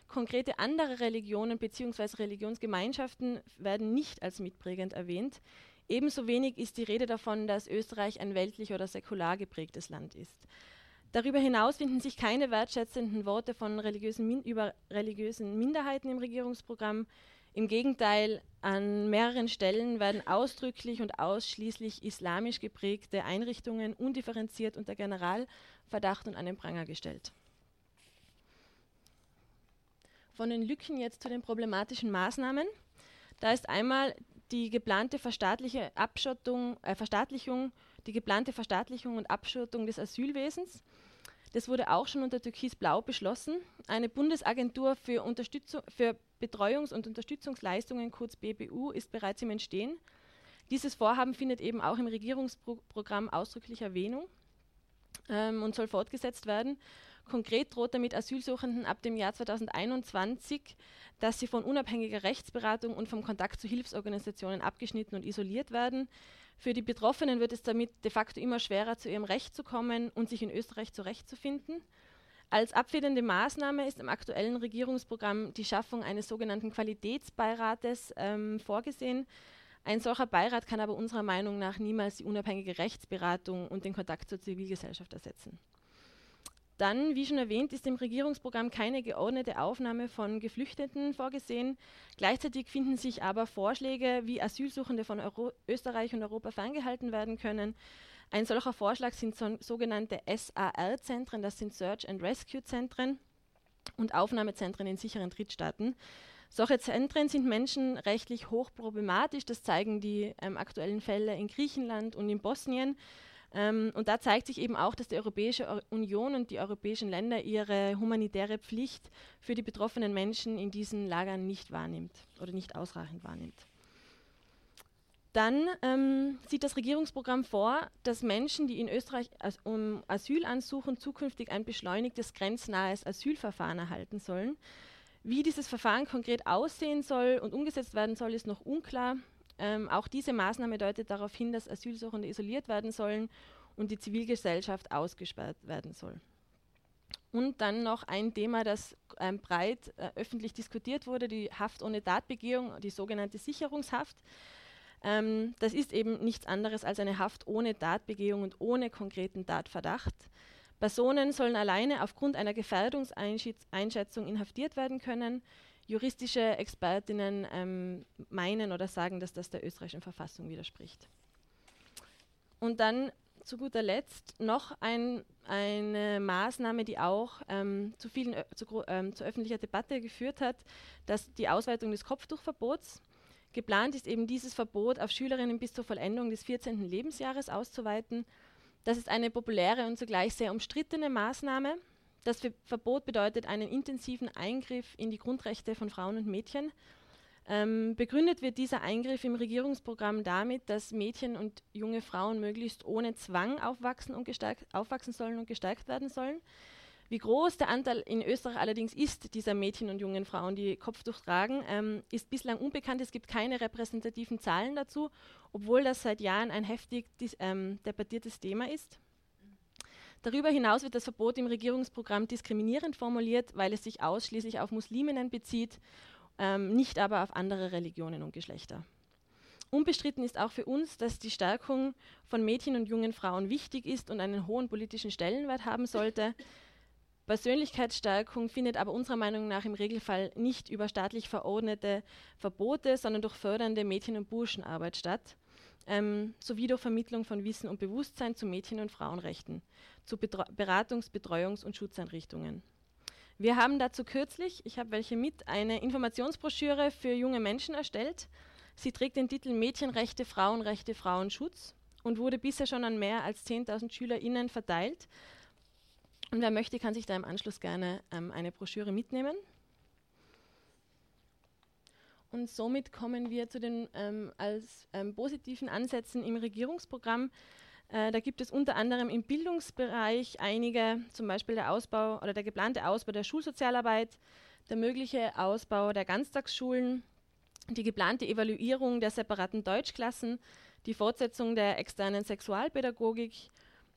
Konkrete andere Religionen bzw. Religionsgemeinschaften werden nicht als mitprägend erwähnt. Ebenso wenig ist die Rede davon, dass Österreich ein weltlich oder säkular geprägtes Land ist. Darüber hinaus finden sich keine wertschätzenden Worte von religiösen über religiösen Minderheiten im Regierungsprogramm. Im Gegenteil, an mehreren Stellen werden ausdrücklich und ausschließlich islamisch geprägte Einrichtungen undifferenziert unter Generalverdacht und an den Pranger gestellt. Von den Lücken jetzt zu den problematischen Maßnahmen. Da ist einmal die geplante verstaatliche Abschottung, äh, Verstaatlichung, die geplante Verstaatlichung und Abschottung des Asylwesens. Das wurde auch schon unter Türkis-Blau beschlossen. Eine Bundesagentur für, Unterstützung, für Betreuungs- und Unterstützungsleistungen, kurz BBU, ist bereits im Entstehen. Dieses Vorhaben findet eben auch im Regierungsprogramm ausdrücklich Erwähnung ähm, und soll fortgesetzt werden. Konkret droht damit Asylsuchenden ab dem Jahr 2021, dass sie von unabhängiger Rechtsberatung und vom Kontakt zu Hilfsorganisationen abgeschnitten und isoliert werden. Für die Betroffenen wird es damit de facto immer schwerer, zu ihrem Recht zu kommen und sich in Österreich zurechtzufinden. Als abfedernde Maßnahme ist im aktuellen Regierungsprogramm die Schaffung eines sogenannten Qualitätsbeirates ähm, vorgesehen. Ein solcher Beirat kann aber unserer Meinung nach niemals die unabhängige Rechtsberatung und den Kontakt zur Zivilgesellschaft ersetzen. Dann, wie schon erwähnt, ist im Regierungsprogramm keine geordnete Aufnahme von Geflüchteten vorgesehen. Gleichzeitig finden sich aber Vorschläge, wie Asylsuchende von Euro Österreich und Europa ferngehalten werden können. Ein solcher Vorschlag sind so, sogenannte SAR-Zentren, das sind Search and Rescue Zentren und Aufnahmezentren in sicheren Drittstaaten. Solche Zentren sind menschenrechtlich hochproblematisch, das zeigen die ähm, aktuellen Fälle in Griechenland und in Bosnien. Ähm, und da zeigt sich eben auch, dass die Europäische Union und die europäischen Länder ihre humanitäre Pflicht für die betroffenen Menschen in diesen Lagern nicht wahrnimmt oder nicht ausreichend wahrnimmt. Dann ähm, sieht das Regierungsprogramm vor, dass Menschen, die in Österreich as um Asyl ansuchen, zukünftig ein beschleunigtes grenznahes Asylverfahren erhalten sollen. Wie dieses Verfahren konkret aussehen soll und umgesetzt werden soll, ist noch unklar. Ähm, auch diese Maßnahme deutet darauf hin, dass Asylsuchende isoliert werden sollen und die Zivilgesellschaft ausgesperrt werden soll. Und dann noch ein Thema, das ähm, breit äh, öffentlich diskutiert wurde, die Haft ohne Tatbegehung, die sogenannte Sicherungshaft. Ähm, das ist eben nichts anderes als eine Haft ohne Tatbegehung und ohne konkreten Tatverdacht. Personen sollen alleine aufgrund einer Gefährdungseinschätzung inhaftiert werden können. Juristische Expertinnen ähm, meinen oder sagen, dass das der österreichischen Verfassung widerspricht. Und dann zu guter Letzt noch ein, eine Maßnahme, die auch ähm, zu, vielen, zu, ähm, zu öffentlicher Debatte geführt hat, dass die Ausweitung des Kopftuchverbots. Geplant ist eben dieses Verbot auf Schülerinnen bis zur Vollendung des 14. Lebensjahres auszuweiten. Das ist eine populäre und zugleich sehr umstrittene Maßnahme. Das Verbot bedeutet einen intensiven Eingriff in die Grundrechte von Frauen und Mädchen. Ähm, begründet wird dieser Eingriff im Regierungsprogramm damit, dass Mädchen und junge Frauen möglichst ohne Zwang aufwachsen, und gestärkt, aufwachsen sollen und gestärkt werden sollen. Wie groß der Anteil in Österreich allerdings ist, dieser Mädchen und jungen Frauen, die Kopftuch tragen, ähm, ist bislang unbekannt. Es gibt keine repräsentativen Zahlen dazu, obwohl das seit Jahren ein heftig ähm, debattiertes Thema ist. Darüber hinaus wird das Verbot im Regierungsprogramm diskriminierend formuliert, weil es sich ausschließlich auf Musliminnen bezieht, ähm, nicht aber auf andere Religionen und Geschlechter. Unbestritten ist auch für uns, dass die Stärkung von Mädchen und jungen Frauen wichtig ist und einen hohen politischen Stellenwert haben sollte. Persönlichkeitsstärkung findet aber unserer Meinung nach im Regelfall nicht über staatlich verordnete Verbote, sondern durch fördernde Mädchen- und Burschenarbeit statt. ähm, sowie durch Vermittlung von Wissen und Bewusstsein zu Mädchen- und Frauenrechten, zu Betra Beratungs-, Betreuungs- und Schutzeinrichtungen. Wir haben dazu kürzlich, ich habe welche mit, eine Informationsbroschüre für junge Menschen erstellt. Sie trägt den Titel Mädchenrechte, Frauenrechte, Frauenschutz und wurde bisher schon an mehr als 10.000 SchülerInnen verteilt. Und wer möchte, kann sich da im Anschluss gerne ähm, eine Broschüre mitnehmen. Und somit kommen wir zu den ähm, als ähm, positiven Ansätzen im Regierungsprogramm. Äh, da gibt es unter anderem im Bildungsbereich einige, zum Beispiel der Ausbau oder der geplante Ausbau der Schulsozialarbeit, der mögliche Ausbau der Ganztagsschulen, die geplante Evaluierung der separaten Deutschklassen, die Fortsetzung der externen Sexualpädagogik,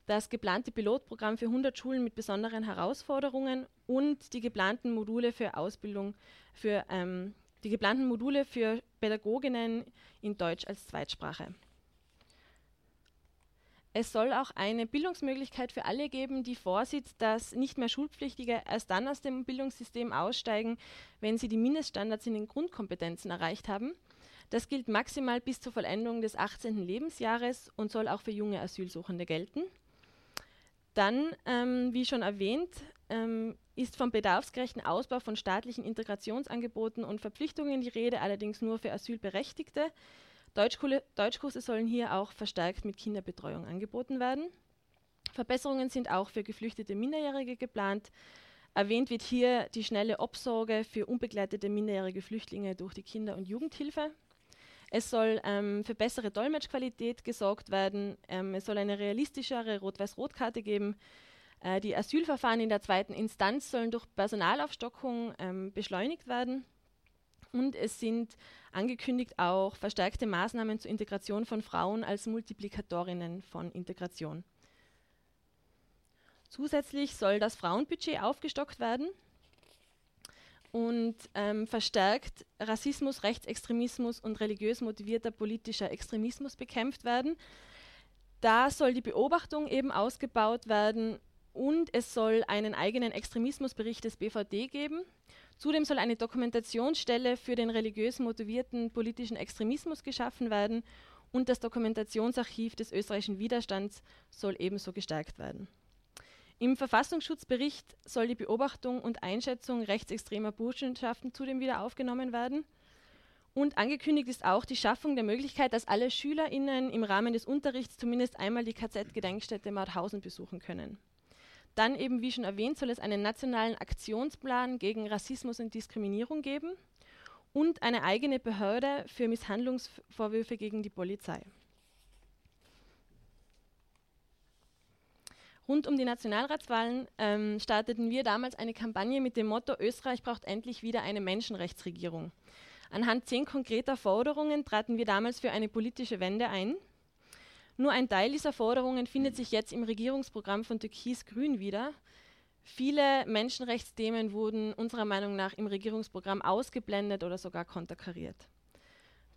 das geplante Pilotprogramm für 100 Schulen mit besonderen Herausforderungen und die geplanten Module für Ausbildung für ähm, die geplanten Module für Pädagoginnen in Deutsch als Zweitsprache. Es soll auch eine Bildungsmöglichkeit für alle geben, die vorsieht, dass nicht mehr Schulpflichtige erst dann aus dem Bildungssystem aussteigen, wenn sie die Mindeststandards in den Grundkompetenzen erreicht haben. Das gilt maximal bis zur Vollendung des 18. Lebensjahres und soll auch für junge Asylsuchende gelten. Dann, ähm, wie schon erwähnt, ähm, ist vom bedarfsgerechten Ausbau von staatlichen Integrationsangeboten und Verpflichtungen die Rede, allerdings nur für Asylberechtigte. Deutschkurse sollen hier auch verstärkt mit Kinderbetreuung angeboten werden. Verbesserungen sind auch für geflüchtete Minderjährige geplant. Erwähnt wird hier die schnelle Obsorge für unbegleitete minderjährige Flüchtlinge durch die Kinder- und Jugendhilfe. Es soll ähm, für bessere Dolmetschqualität gesorgt werden. Ähm, es soll eine realistischere Rot-Weiß-Rot-Karte geben. Äh, die Asylverfahren in der zweiten Instanz sollen durch Personalaufstockung ähm, beschleunigt werden. Und es sind angekündigt auch verstärkte Maßnahmen zur Integration von Frauen als Multiplikatorinnen von Integration. Zusätzlich soll das Frauenbudget aufgestockt werden und ähm, verstärkt Rassismus, Rechtsextremismus und religiös motivierter politischer Extremismus bekämpft werden. Da soll die Beobachtung eben ausgebaut werden und es soll einen eigenen Extremismusbericht des BVD geben. Zudem soll eine Dokumentationsstelle für den religiös motivierten politischen Extremismus geschaffen werden und das Dokumentationsarchiv des österreichischen Widerstands soll ebenso gestärkt werden. Im Verfassungsschutzbericht soll die Beobachtung und Einschätzung rechtsextremer Burschenschaften zudem wieder aufgenommen werden. Und angekündigt ist auch die Schaffung der Möglichkeit, dass alle SchülerInnen im Rahmen des Unterrichts zumindest einmal die KZ-Gedenkstätte Mauthausen besuchen können. Dann eben, wie schon erwähnt, soll es einen nationalen Aktionsplan gegen Rassismus und Diskriminierung geben und eine eigene Behörde für Misshandlungsvorwürfe gegen die Polizei. Rund um die Nationalratswahlen ähm, starteten wir damals eine Kampagne mit dem Motto Österreich braucht endlich wieder eine Menschenrechtsregierung. Anhand zehn konkreter Forderungen traten wir damals für eine politische Wende ein nur ein Teil dieser Forderungen findet sich jetzt im Regierungsprogramm von Türkis-Grün wieder. Viele Menschenrechtsthemen wurden unserer Meinung nach im Regierungsprogramm ausgeblendet oder sogar konterkariert.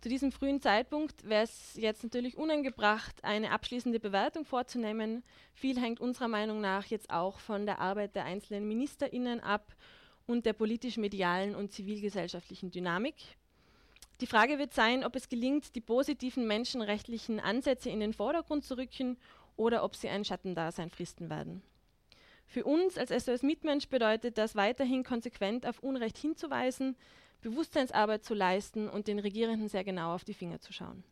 Zu diesem frühen Zeitpunkt wäre es jetzt natürlich unangebracht, eine abschließende Bewertung vorzunehmen. Viel hängt unserer Meinung nach jetzt auch von der Arbeit der einzelnen Ministerinnen ab und der politisch-medialen und zivilgesellschaftlichen Dynamik. Die Frage wird sein, ob es gelingt, die positiven menschenrechtlichen Ansätze in den Vordergrund zu rücken oder ob sie ein Schattendasein fristen werden. Für uns als SOS Mitmensch bedeutet das weiterhin konsequent auf Unrecht hinzuweisen, Bewusstseinsarbeit zu leisten und den Regierenden sehr genau auf die Finger zu schauen.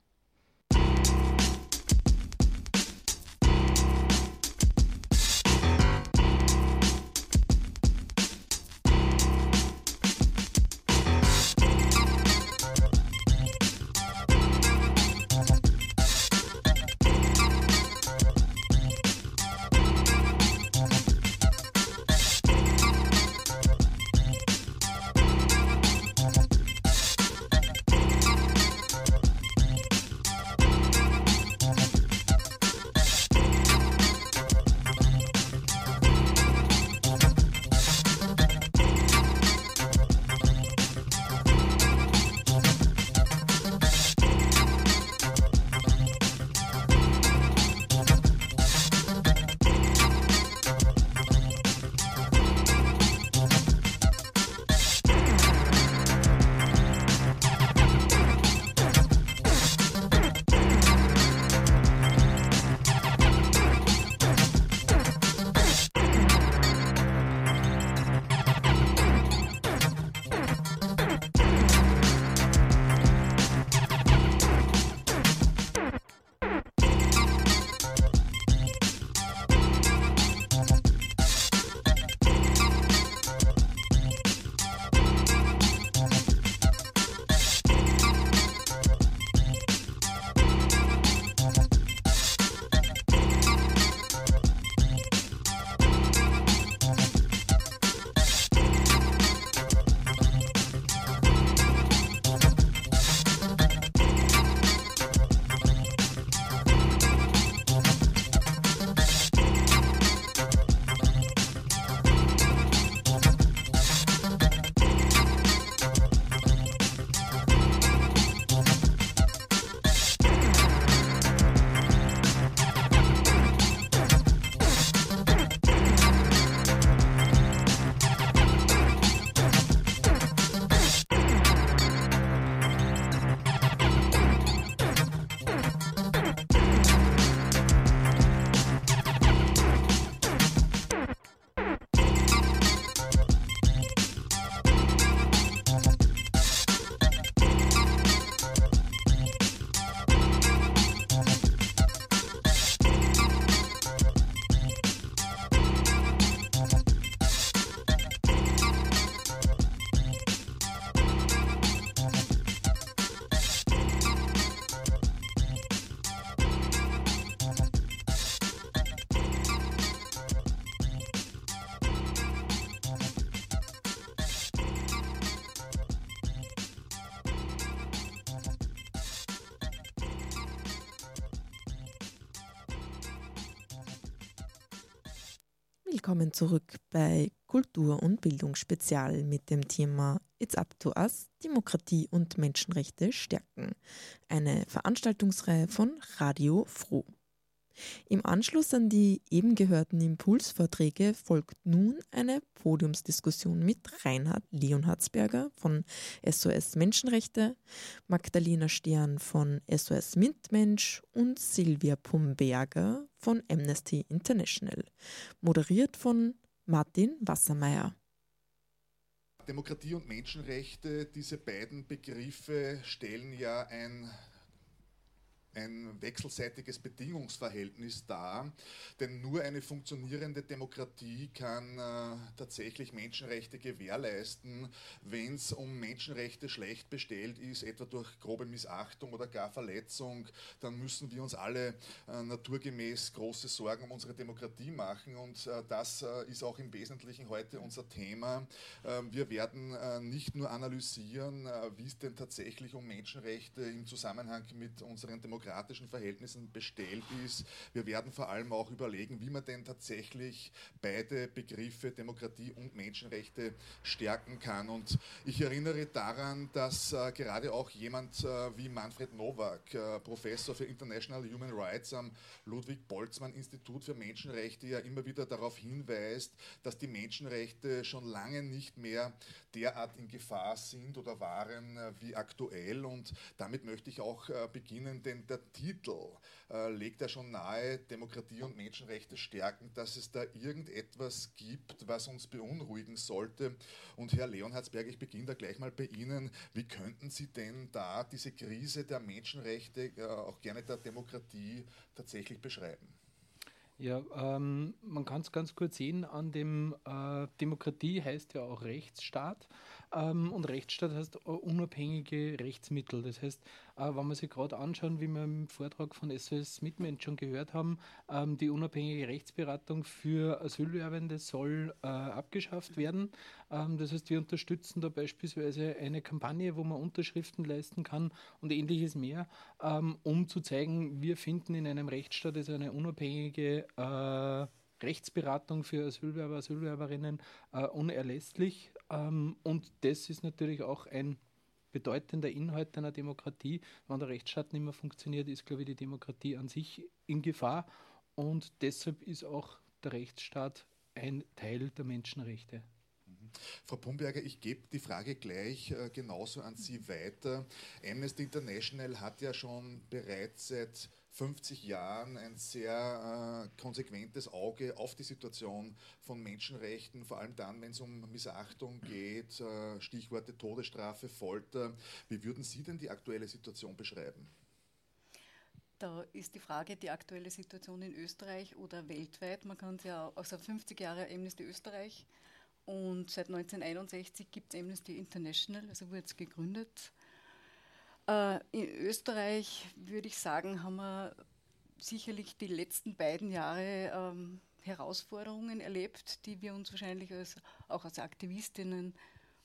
Willkommen zurück bei Kultur und Bildung Spezial mit dem Thema It's Up to Us, Demokratie und Menschenrechte stärken. Eine Veranstaltungsreihe von Radio Froh. Im Anschluss an die eben gehörten Impulsvorträge folgt nun eine Podiumsdiskussion mit Reinhard Leonhardsberger von SOS Menschenrechte, Magdalena Stern von SOS Mitmensch und Silvia Pumberger von Amnesty International, moderiert von Martin Wassermeier. Demokratie und Menschenrechte, diese beiden Begriffe stellen ja ein ein wechselseitiges Bedingungsverhältnis dar, denn nur eine funktionierende Demokratie kann äh, tatsächlich Menschenrechte gewährleisten, wenn es um Menschenrechte schlecht bestellt ist, etwa durch grobe Missachtung oder gar Verletzung, dann müssen wir uns alle äh, naturgemäß große Sorgen um unsere Demokratie machen und äh, das äh, ist auch im Wesentlichen heute unser Thema. Äh, wir werden äh, nicht nur analysieren, wie es denn tatsächlich um Menschenrechte im Zusammenhang mit unseren Demokratien demokratischen Verhältnissen bestellt ist. Wir werden vor allem auch überlegen, wie man denn tatsächlich beide Begriffe Demokratie und Menschenrechte stärken kann. Und ich erinnere daran, dass äh, gerade auch jemand äh, wie Manfred Nowak, äh, Professor für International Human Rights am Ludwig-Boltzmann-Institut für Menschenrechte, ja immer wieder darauf hinweist, dass die Menschenrechte schon lange nicht mehr derart in Gefahr sind oder waren äh, wie aktuell. Und damit möchte ich auch äh, beginnen, denn der Titel äh, legt ja schon nahe, Demokratie und Menschenrechte stärken, dass es da irgendetwas gibt, was uns beunruhigen sollte. Und Herr Leonhardsberg, ich beginne da gleich mal bei Ihnen. Wie könnten Sie denn da diese Krise der Menschenrechte, äh, auch gerne der Demokratie, tatsächlich beschreiben? Ja, ähm, man kann es ganz kurz sehen an dem äh, Demokratie heißt ja auch Rechtsstaat und Rechtsstaat heißt äh, unabhängige Rechtsmittel. Das heißt, äh, wenn wir sich gerade anschauen, wie wir im Vortrag von SOS Mitmensch schon gehört haben, ähm, die unabhängige Rechtsberatung für Asylwerbende soll äh, abgeschafft werden. Ähm, das heißt, wir unterstützen da beispielsweise eine Kampagne, wo man Unterschriften leisten kann und ähnliches mehr, ähm, um zu zeigen, wir finden in einem Rechtsstaat ist eine unabhängige Rechtsberatung für Asylwerber, Asylwerberinnen äh, unerlässlich. Ähm, und das ist natürlich auch ein bedeutender Inhalt einer Demokratie. Wenn der Rechtsstaat nicht mehr funktioniert, ist, glaube ich, die Demokratie an sich in Gefahr. Und deshalb ist auch der Rechtsstaat ein Teil der Menschenrechte. Mhm. Frau Pumberger, ich gebe die Frage gleich äh, genauso an Sie weiter. Amnesty International hat ja schon bereits seit 50 Jahren ein sehr äh, konsequentes Auge auf die Situation von Menschenrechten, vor allem dann, wenn es um Missachtung geht, äh, Stichworte Todesstrafe, Folter. Wie würden Sie denn die aktuelle Situation beschreiben? Da ist die Frage, die aktuelle Situation in Österreich oder weltweit. Man kann es ja, also 50 Jahre Amnesty Österreich und seit 1961 gibt es Amnesty International, also wurde es gegründet. Äh, in Österreich würde ich sagen, haben wir sicherlich die letzten beiden Jahre ähm, Herausforderungen erlebt, die wir uns wahrscheinlich als, auch als Aktivistinnen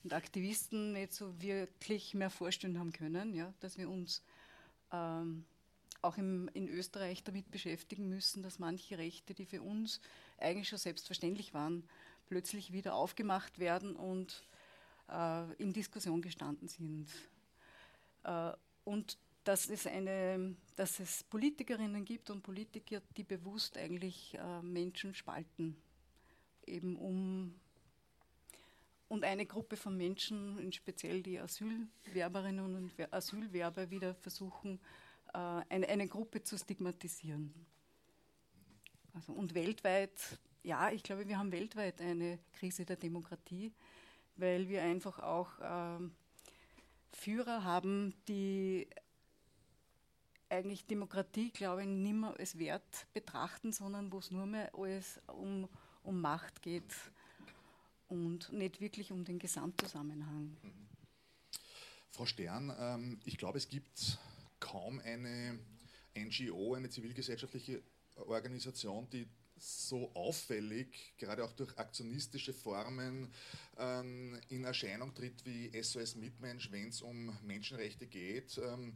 und Aktivisten nicht so wirklich mehr vorstellen haben können, ja, dass wir uns ähm, auch im, in Österreich damit beschäftigen müssen, dass manche Rechte, die für uns eigentlich schon selbstverständlich waren, plötzlich wieder aufgemacht werden und äh, in Diskussion gestanden sind. Äh, und dass es, eine, dass es Politikerinnen gibt und Politiker, die bewusst eigentlich äh, Menschen spalten, eben um und eine Gruppe von Menschen, speziell die Asylwerberinnen und Asylwerber, wieder versuchen, äh, eine, eine Gruppe zu stigmatisieren. Also, und weltweit, ja, ich glaube, wir haben weltweit eine Krise der Demokratie, weil wir einfach auch äh, Führer haben, die eigentlich Demokratie, glaube ich, nicht mehr als Wert betrachten, sondern wo es nur mehr alles um, um Macht geht und nicht wirklich um den Gesamtzusammenhang. Frau Stern, ähm, ich glaube, es gibt kaum eine NGO, eine zivilgesellschaftliche Organisation, die so auffällig, gerade auch durch aktionistische Formen, ähm, in Erscheinung tritt wie SOS Mitmensch, wenn es um Menschenrechte geht. Ähm,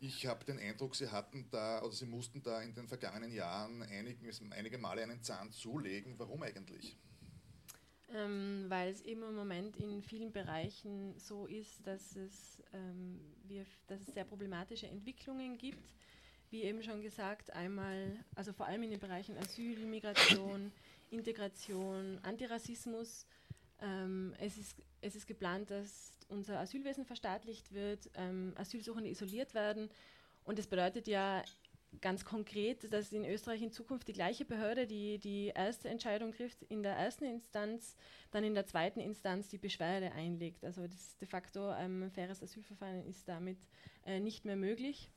ich habe den Eindruck, Sie hatten da oder Sie mussten da in den vergangenen Jahren einig, einige Male einen Zahn zulegen. Warum eigentlich? Ähm, weil es eben im Moment in vielen Bereichen so ist, dass es, ähm, wir, dass es sehr problematische Entwicklungen gibt wie eben schon gesagt, einmal, also vor allem in den Bereichen Asyl, Migration, Integration, Antirassismus. Ähm, es, ist, es ist geplant, dass unser Asylwesen verstaatlicht wird, ähm, Asylsuchende isoliert werden. Und das bedeutet ja ganz konkret, dass in Österreich in Zukunft die gleiche Behörde, die die erste Entscheidung trifft, in der ersten Instanz, dann in der zweiten Instanz die Beschwerde einlegt. Also das de facto ähm, ein faires Asylverfahren ist damit äh, nicht mehr möglich.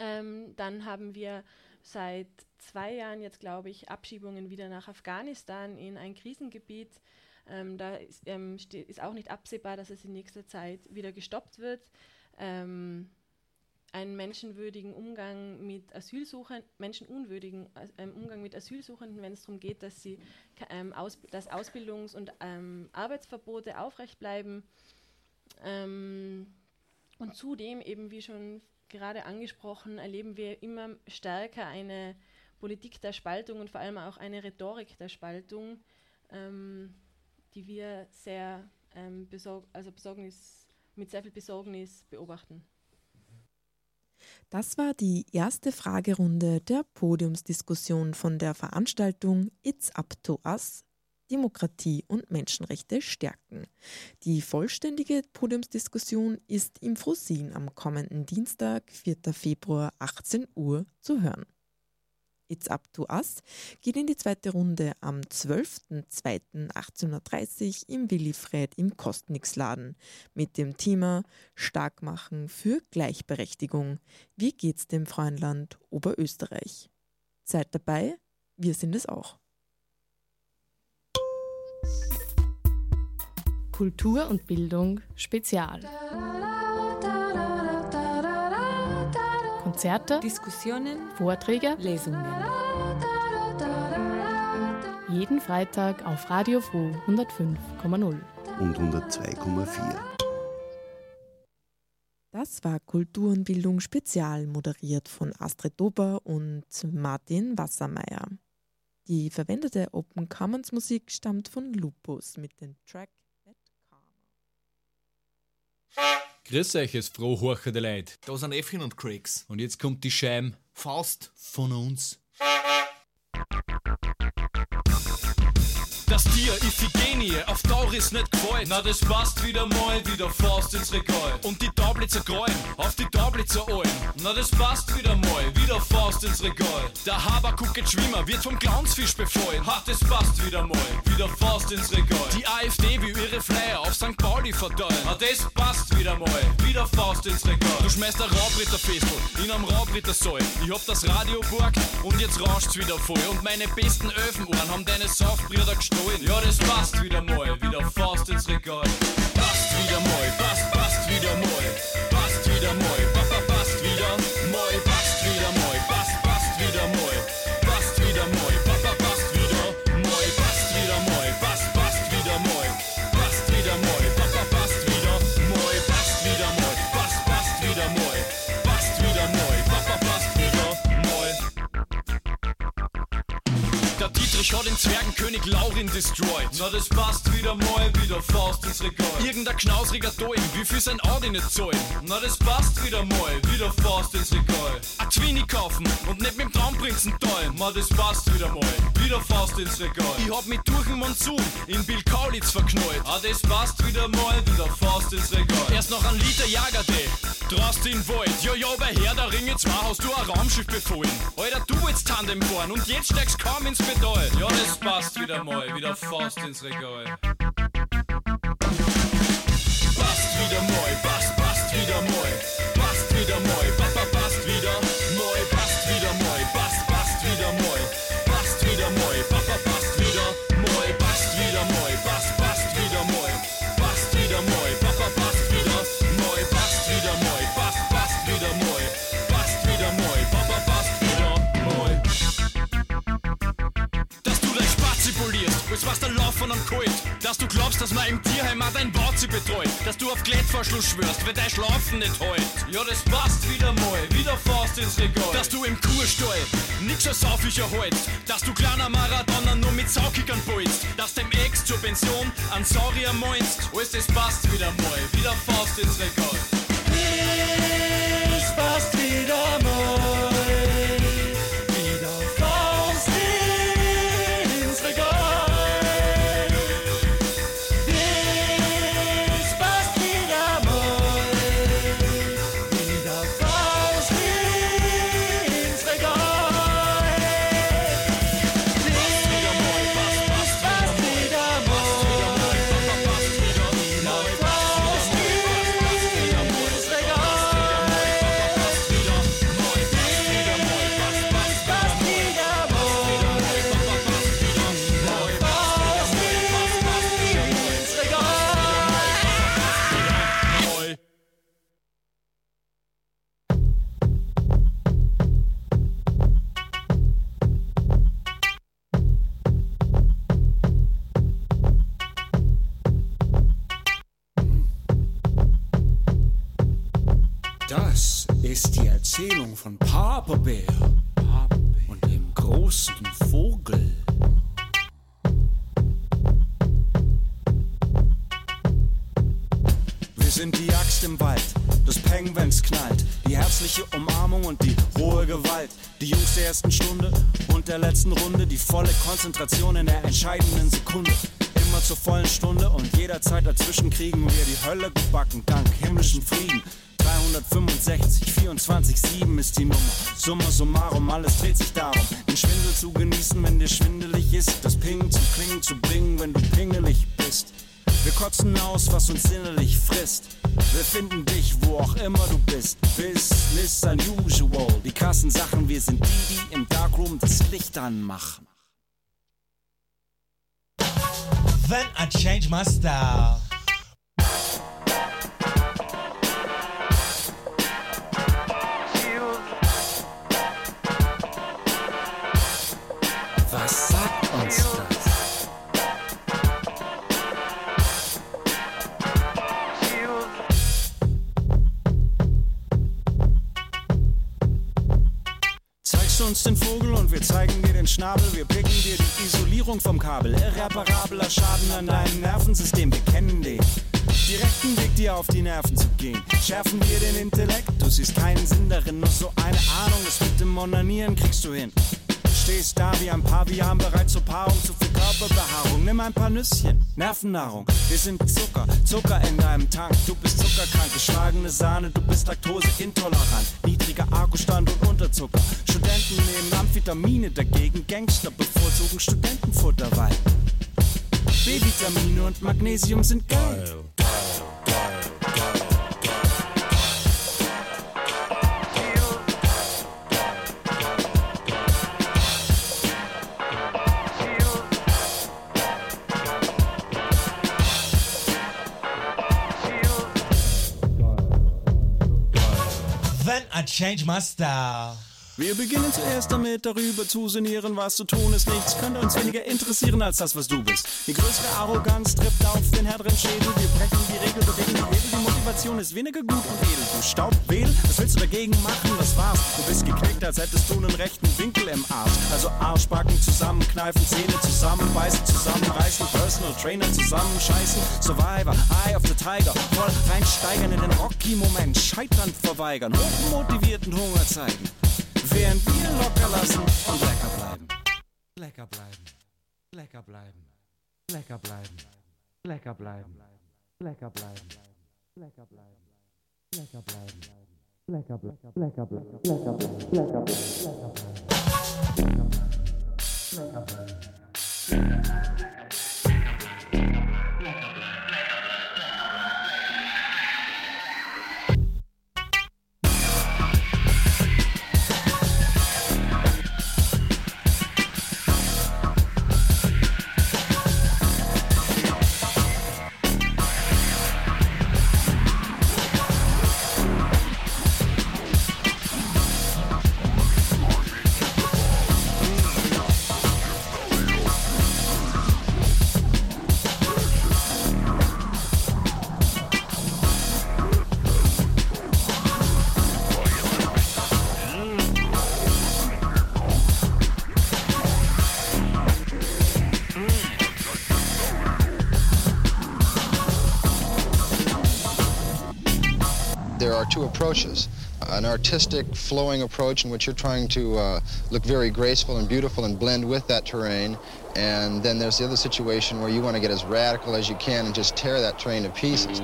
Ähm, dann haben wir seit zwei Jahren jetzt, glaube ich, Abschiebungen wieder nach Afghanistan in ein Krisengebiet. Ähm, da ist, ähm, ist, auch nicht absehbar, dass es in nächster Zeit wieder gestoppt wird. Ähm, einen menschenwürdigen Umgang mit Asylsuchenden, menschenunwürdigen äh, Umgang mit Asylsuchenden, wenn es darum geht, dass sie ähm, aus, dass Ausbildungs- und ähm, Arbeitsverbote aufrecht bleiben. Ähm, und zudem eben, wie schon gerade angesprochen, erleben wir immer stärker eine Politik der Spaltung und vor allem auch eine Rhetorik der Spaltung, ähm, die wir sehr ähm, besorg also Besorgnis, mit sehr viel Besorgnis beobachten. Das war die erste Fragerunde der Podiumsdiskussion von der Veranstaltung It's Up to Us Demokratie und Menschenrechte stärken. Die vollständige Podiumsdiskussion ist im Frosin am kommenden Dienstag, 4. Februar, 18 Uhr zu hören. It's Up to Us geht in die zweite Runde am 12.02.1830 im Willifred im Kostnixladen mit dem Thema Starkmachen für Gleichberechtigung. Wie geht's dem Freundland Oberösterreich? Seid dabei, wir sind es auch. Kultur und Bildung Spezial. Konzerte, Diskussionen, Vorträge, Lesungen. Jeden Freitag auf Radio Froh 105,0 und 102,4. Das war Kultur und Bildung Spezial, moderiert von Astrid Dober und Martin Wassermeier. Die verwendete Open Commons Musik stammt von Lupus mit dem Track Grüß euch, es froh horchende Leid. Da sind Effin und Craigs. Und jetzt kommt die Scheim. Faust. Von uns. Dir Iphigenie auf Tauris nicht gefällt. Na, das passt wieder mal wie der Faust ins Regal. Und die Tablitzer Gräuen auf die Tablitzer Alm. Na, das passt wieder mal wie der Faust ins Regal. Der Habakuk schwimmer, wird vom Clownsfisch befallen. Ha, das passt wieder mal wie der Faust ins Regal. Die AfD will ihre Flyer auf St. Pauli verteilen. Na, das passt wieder mal wie der Faust ins Regal. Du schmeißt ein Raubritterfestel in einem Raubrittersaal. Ich hab das Radio borgt und jetzt rauscht's wieder voll. Und meine besten Öfenohren haben deine Saufbrüder gestohlen. Ja, das passt wieder mal, wieder Faust Laurin destroyed. Na, das passt Regal. Irgendein knausriger Doing, wie viel sein Audi nicht zahlen. Na, das passt wieder mal wie der Faust ins Regal. A Twini kaufen und nicht mit dem Traumprinzen teilen. Na, das passt wieder mal wie der Faust ins Regal. Ich hab mich durch den Monsun in Bill Kaulitz verknallt. Ah, das passt wieder mal wie der Faust ins Regal. Erst noch ein Liter Jagerde, drast in Wald. Ja, ja, bei Herr der Ringe 2 hast du ein Raumschiff befohlen. Alter, du willst Tandem fahren und jetzt steigst kaum ins Pedal. Ja, das passt wieder mal, wie der Faust ins Regal. Passt wieder mal, kalt. Dass du glaubst, dass man im Tierheim auch dein Bauzi betreut. Dass du auf Klettverschluss schwörst, weil dein Schlafen nicht heult. Ja, das passt wieder mal, wieder Faust ins Regal. Dass du im Kuhstall nix als Saufisch erholst. Dass du kleiner Maradona nur mit Saukickern bolst. Dass dem Ex zur Pension an Saurier meinst. Alles das passt wieder mal, wieder Faust ins Regal. Es passt wieder mal. Konzentration in der entscheidenden Sekunde. Immer zur vollen Stunde und jederzeit dazwischen kriegen wir die Hölle gebacken, dank himmlischen Frieden. 365, 24, 7 ist die Nummer. Summa summarum, alles dreht sich darum, den Schwindel zu genießen, wenn dir schwindelig ist, das Ping zum Klingen zu bringen, wenn du pingelig bist. Wir kotzen aus, was uns innerlich frisst. Wir finden dich, wo auch immer du bist. Business unusual. Die krassen Sachen, wir sind die, die im Darkroom das Licht anmachen. Then I change my style. Uns den Vogel und wir zeigen dir den Schnabel. Wir picken dir die Isolierung vom Kabel. Irreparabler Schaden an deinem Nervensystem, wir kennen den. Direkten Weg, dir auf die Nerven zu gehen. Schärfen wir den Intellekt, du siehst keinen Sinn darin. Nur so eine Ahnung, das mit dem Onanieren kriegst du hin. Stehst da wie ein Pavian, bereit zur Paarung, zu viel Körperbehaarung. Nimm ein paar Nüsschen, Nervennahrung. Wir sind Zucker, Zucker in deinem Tank. Du bist zuckerkrank, geschlagene Sahne, du bist laktoseintolerant. Niedriger Akkustand und Unterzucker. Studenten nehmen Amphetamine dagegen. Gangster bevorzugen Studentenfutter, weil B-Vitamine und Magnesium sind geil. Change my style. Wir beginnen zuerst damit, darüber zu sinnieren, was zu tun ist. Nichts könnte uns weniger interessieren als das, was du bist. Die größere Arroganz trifft auf den härteren Schädel. Wir brechen die Regel, bewegen die Hebel. Die Motivation ist weniger gut und edel. Du Staubwedel, was willst du dagegen machen? Das war's. Du bist geknickt, als hättest du einen rechten Winkel im Arsch. Also Arschbacken zusammenkneifen, Zähne zusammenbeißen, zusammenreißen, Personal Trainer zusammenscheißen. Survivor, Eye of the Tiger, voll reinsteigern in den Rocky-Moment. Scheitern verweigern, hochmotivierten Hunger zeigen. Während wir locker lassen und lecker bleiben. Lecker bleiben. Lecker bleiben. Lecker bleiben. Lecker bleiben. Lecker bleiben. Lecker bleiben. Lecker bleiben. Lecker bleiben. Lecker bleiben. Lecker bleiben. Lecker bleiben. Lecker bleiben. Lecker bleiben. there artistic, flowing approach in which you're trying to uh, look very graceful and beautiful and blend with that terrain. And then there's the other situation where you want to get as radical as you can and just tear that terrain to pieces.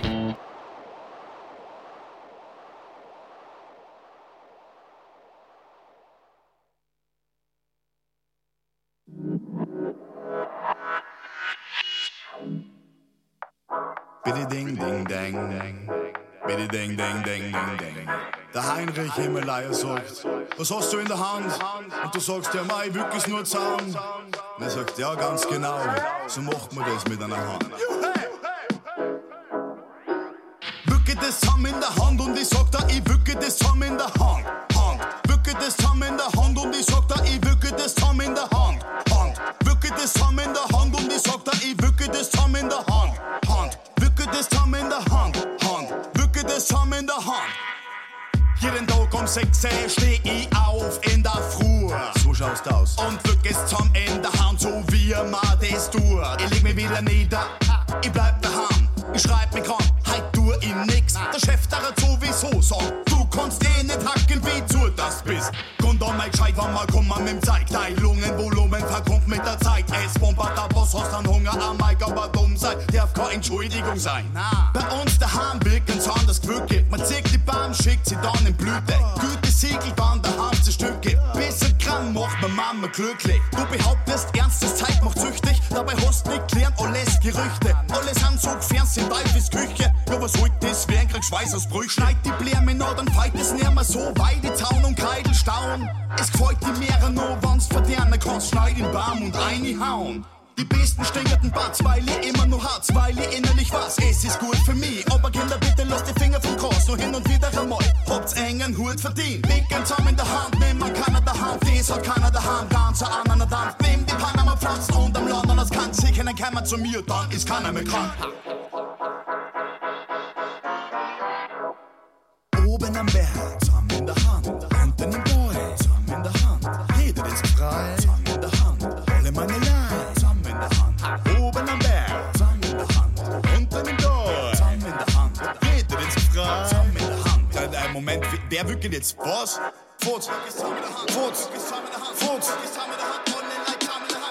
Bitte ding ding ding. Bitte ding ding ding ding ding. Der Heinrich Himmeleier sagt, was hast du in der Hand? Und du sagst, ja mei, wirklich nur Zaun. Und er sagt, ja ganz genau, so macht man das mit einer Hand. Wücke das Ham in der Hand und ich sag da, ich wücke das Ham in der Hand. Hand. Wücke das Ham in der Hand und ich sag da, ich wücke das Ham in der Hand. Hand. Wücke das Ham in der Hand und ich sag da, ich um 6 Uhr steh ich auf in der Früh. So schaust aus. Und zusammen in der Hand, so wie man das tut. Ich leg mich wieder nieder, ich bleib daheim. Ich schreib mich ran, heut tu ich nix. Der Chef der hat sowieso sagt, du kannst eh nicht hacken, wie du das bist. Grund an mein gescheit, wann mal kommen mit dem Zeig. Dein Lungenvolumen verkommt mit der Zeit. Es bombert der Boss, hast dann Hunger am Mike, aber dumm sein, darf keine Entschuldigung sein. Bei uns daheim wirken's anders gewürgt. Man zieht die Bahn, schickt sie dann in Blüte. Gütesiegel dann daheim zu Stücke. Bisschen Gramm macht meine Mama glücklich. Du behauptest, ernstes Zeit macht süchtig. Dabei hast nicht klären alles Gerüchte. Alle sind so in Teufels Küche. Ja, was holt das? Wer kriegt Schweißausbrüche? Schneid die Bläme noch, dann feit es nicht mehr so. Weide, Zaun und Kreidel stauen. Es gefällt die Meere nur, wenn's verdernen kannst. Schneid den Baum und reinhauen. Die besten stingerten Batz, weil ich immer nur Harz, weil ich innerlich was. Es ist gut für mich, aber Kinder, bitte lasst die Finger vom Cross, nur hin und wieder einmal. Habt's engen Hut verdient. Dicken zusammen in der Hand, nimm man keiner der Hand, das hat keiner der Hand, ganz an einer Dampf. Nimm die Panama Pflanzen und am London das kann sie kennen, kann man zu mir, dann ist keiner mehr krank. Oben am Berg, wer wickelt jetzt. Was? Furz, Furz, Furz, Furz, Furz,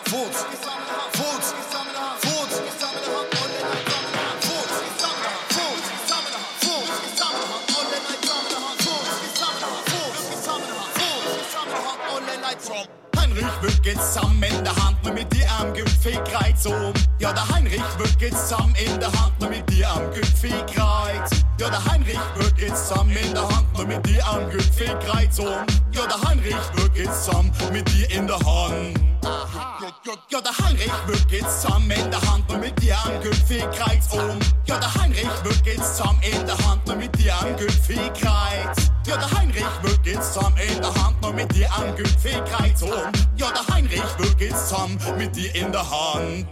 Furz, Heinrich wird jetzt zusammen in der Hand, nur mit dir am Gipfel kreuz um. Ja, der Heinrich wird jetzt zusammen in der Hand, nur mit dir am Gipfel kreuz. Ja, der Heinrich wird jetzt zusammen in der Hand, nur mit dir am Gipfel kreuz um. Ja, der Heinrich wird jetzt zusammen mit dir in der Hand. Ja, der Heinrich wird jetzt zusammen in der Hand, nur mit dir am Gipfel kreuz um. Ja, der Heinrich wird jetzt zusammen in der Hand, nur mit dir am Gipfel kreuz. Ja, der Heinrich wird jetzt zusammen in der Hand, nur mit dir am Gipfel kreuz um. Ja, der Heinrich wird jetzt zusammen mit dir in der Hand.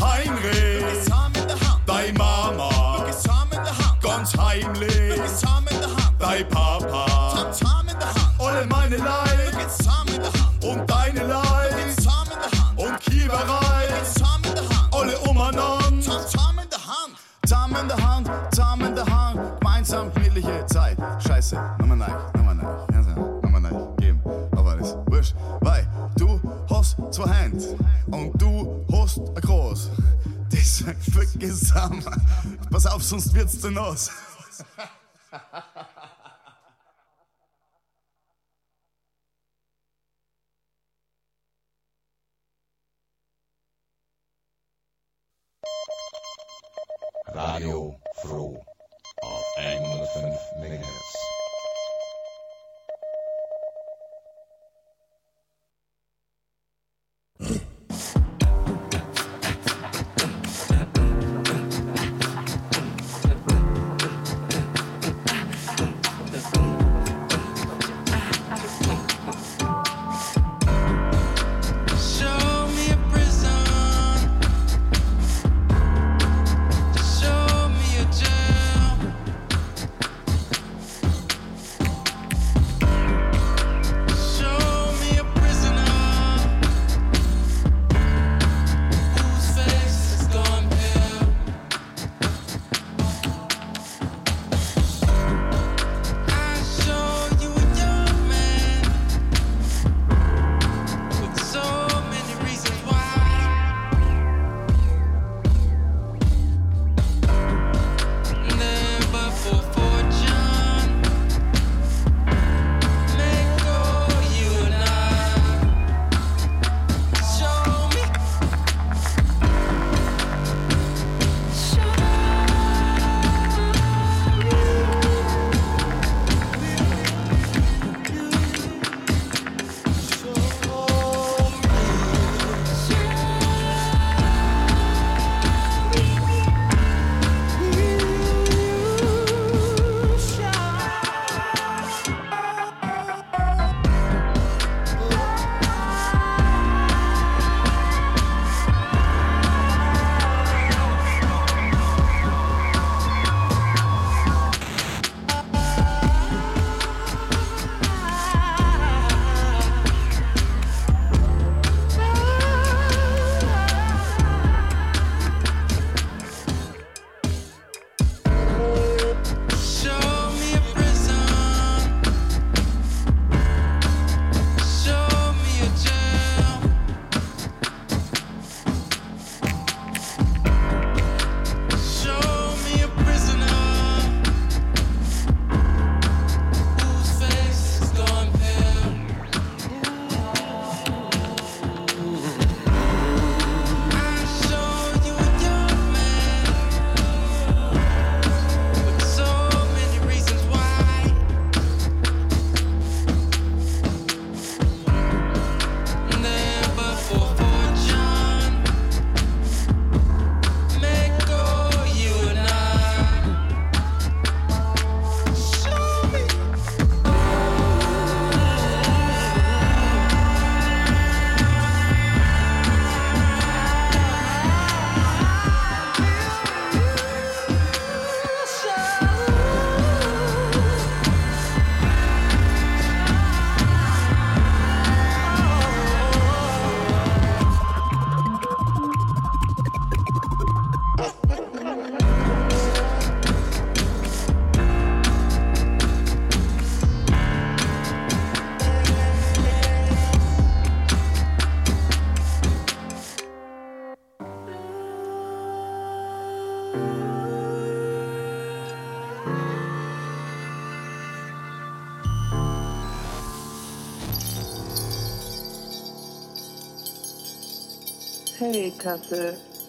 Heinrich, dein Mama, ganz heimlich, dein Papa, alle meine Leid, und deine Leid, und Kieberei, alle umeinander, zusammen in der Hand, zusammen in der Hand, gemeinsam gemütliche Zeit. Scheiße, nochmal nein, nochmal nein, nochmal nein, geben, aber alles wurscht, weil du hast zwei Hände und du ein Groß. Das sagt zusammen. Pass auf, sonst wird's zu nass. Radio Froh auf 105 MHz.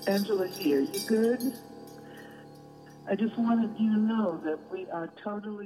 Angela here. You good? I just wanted you to know that we are totally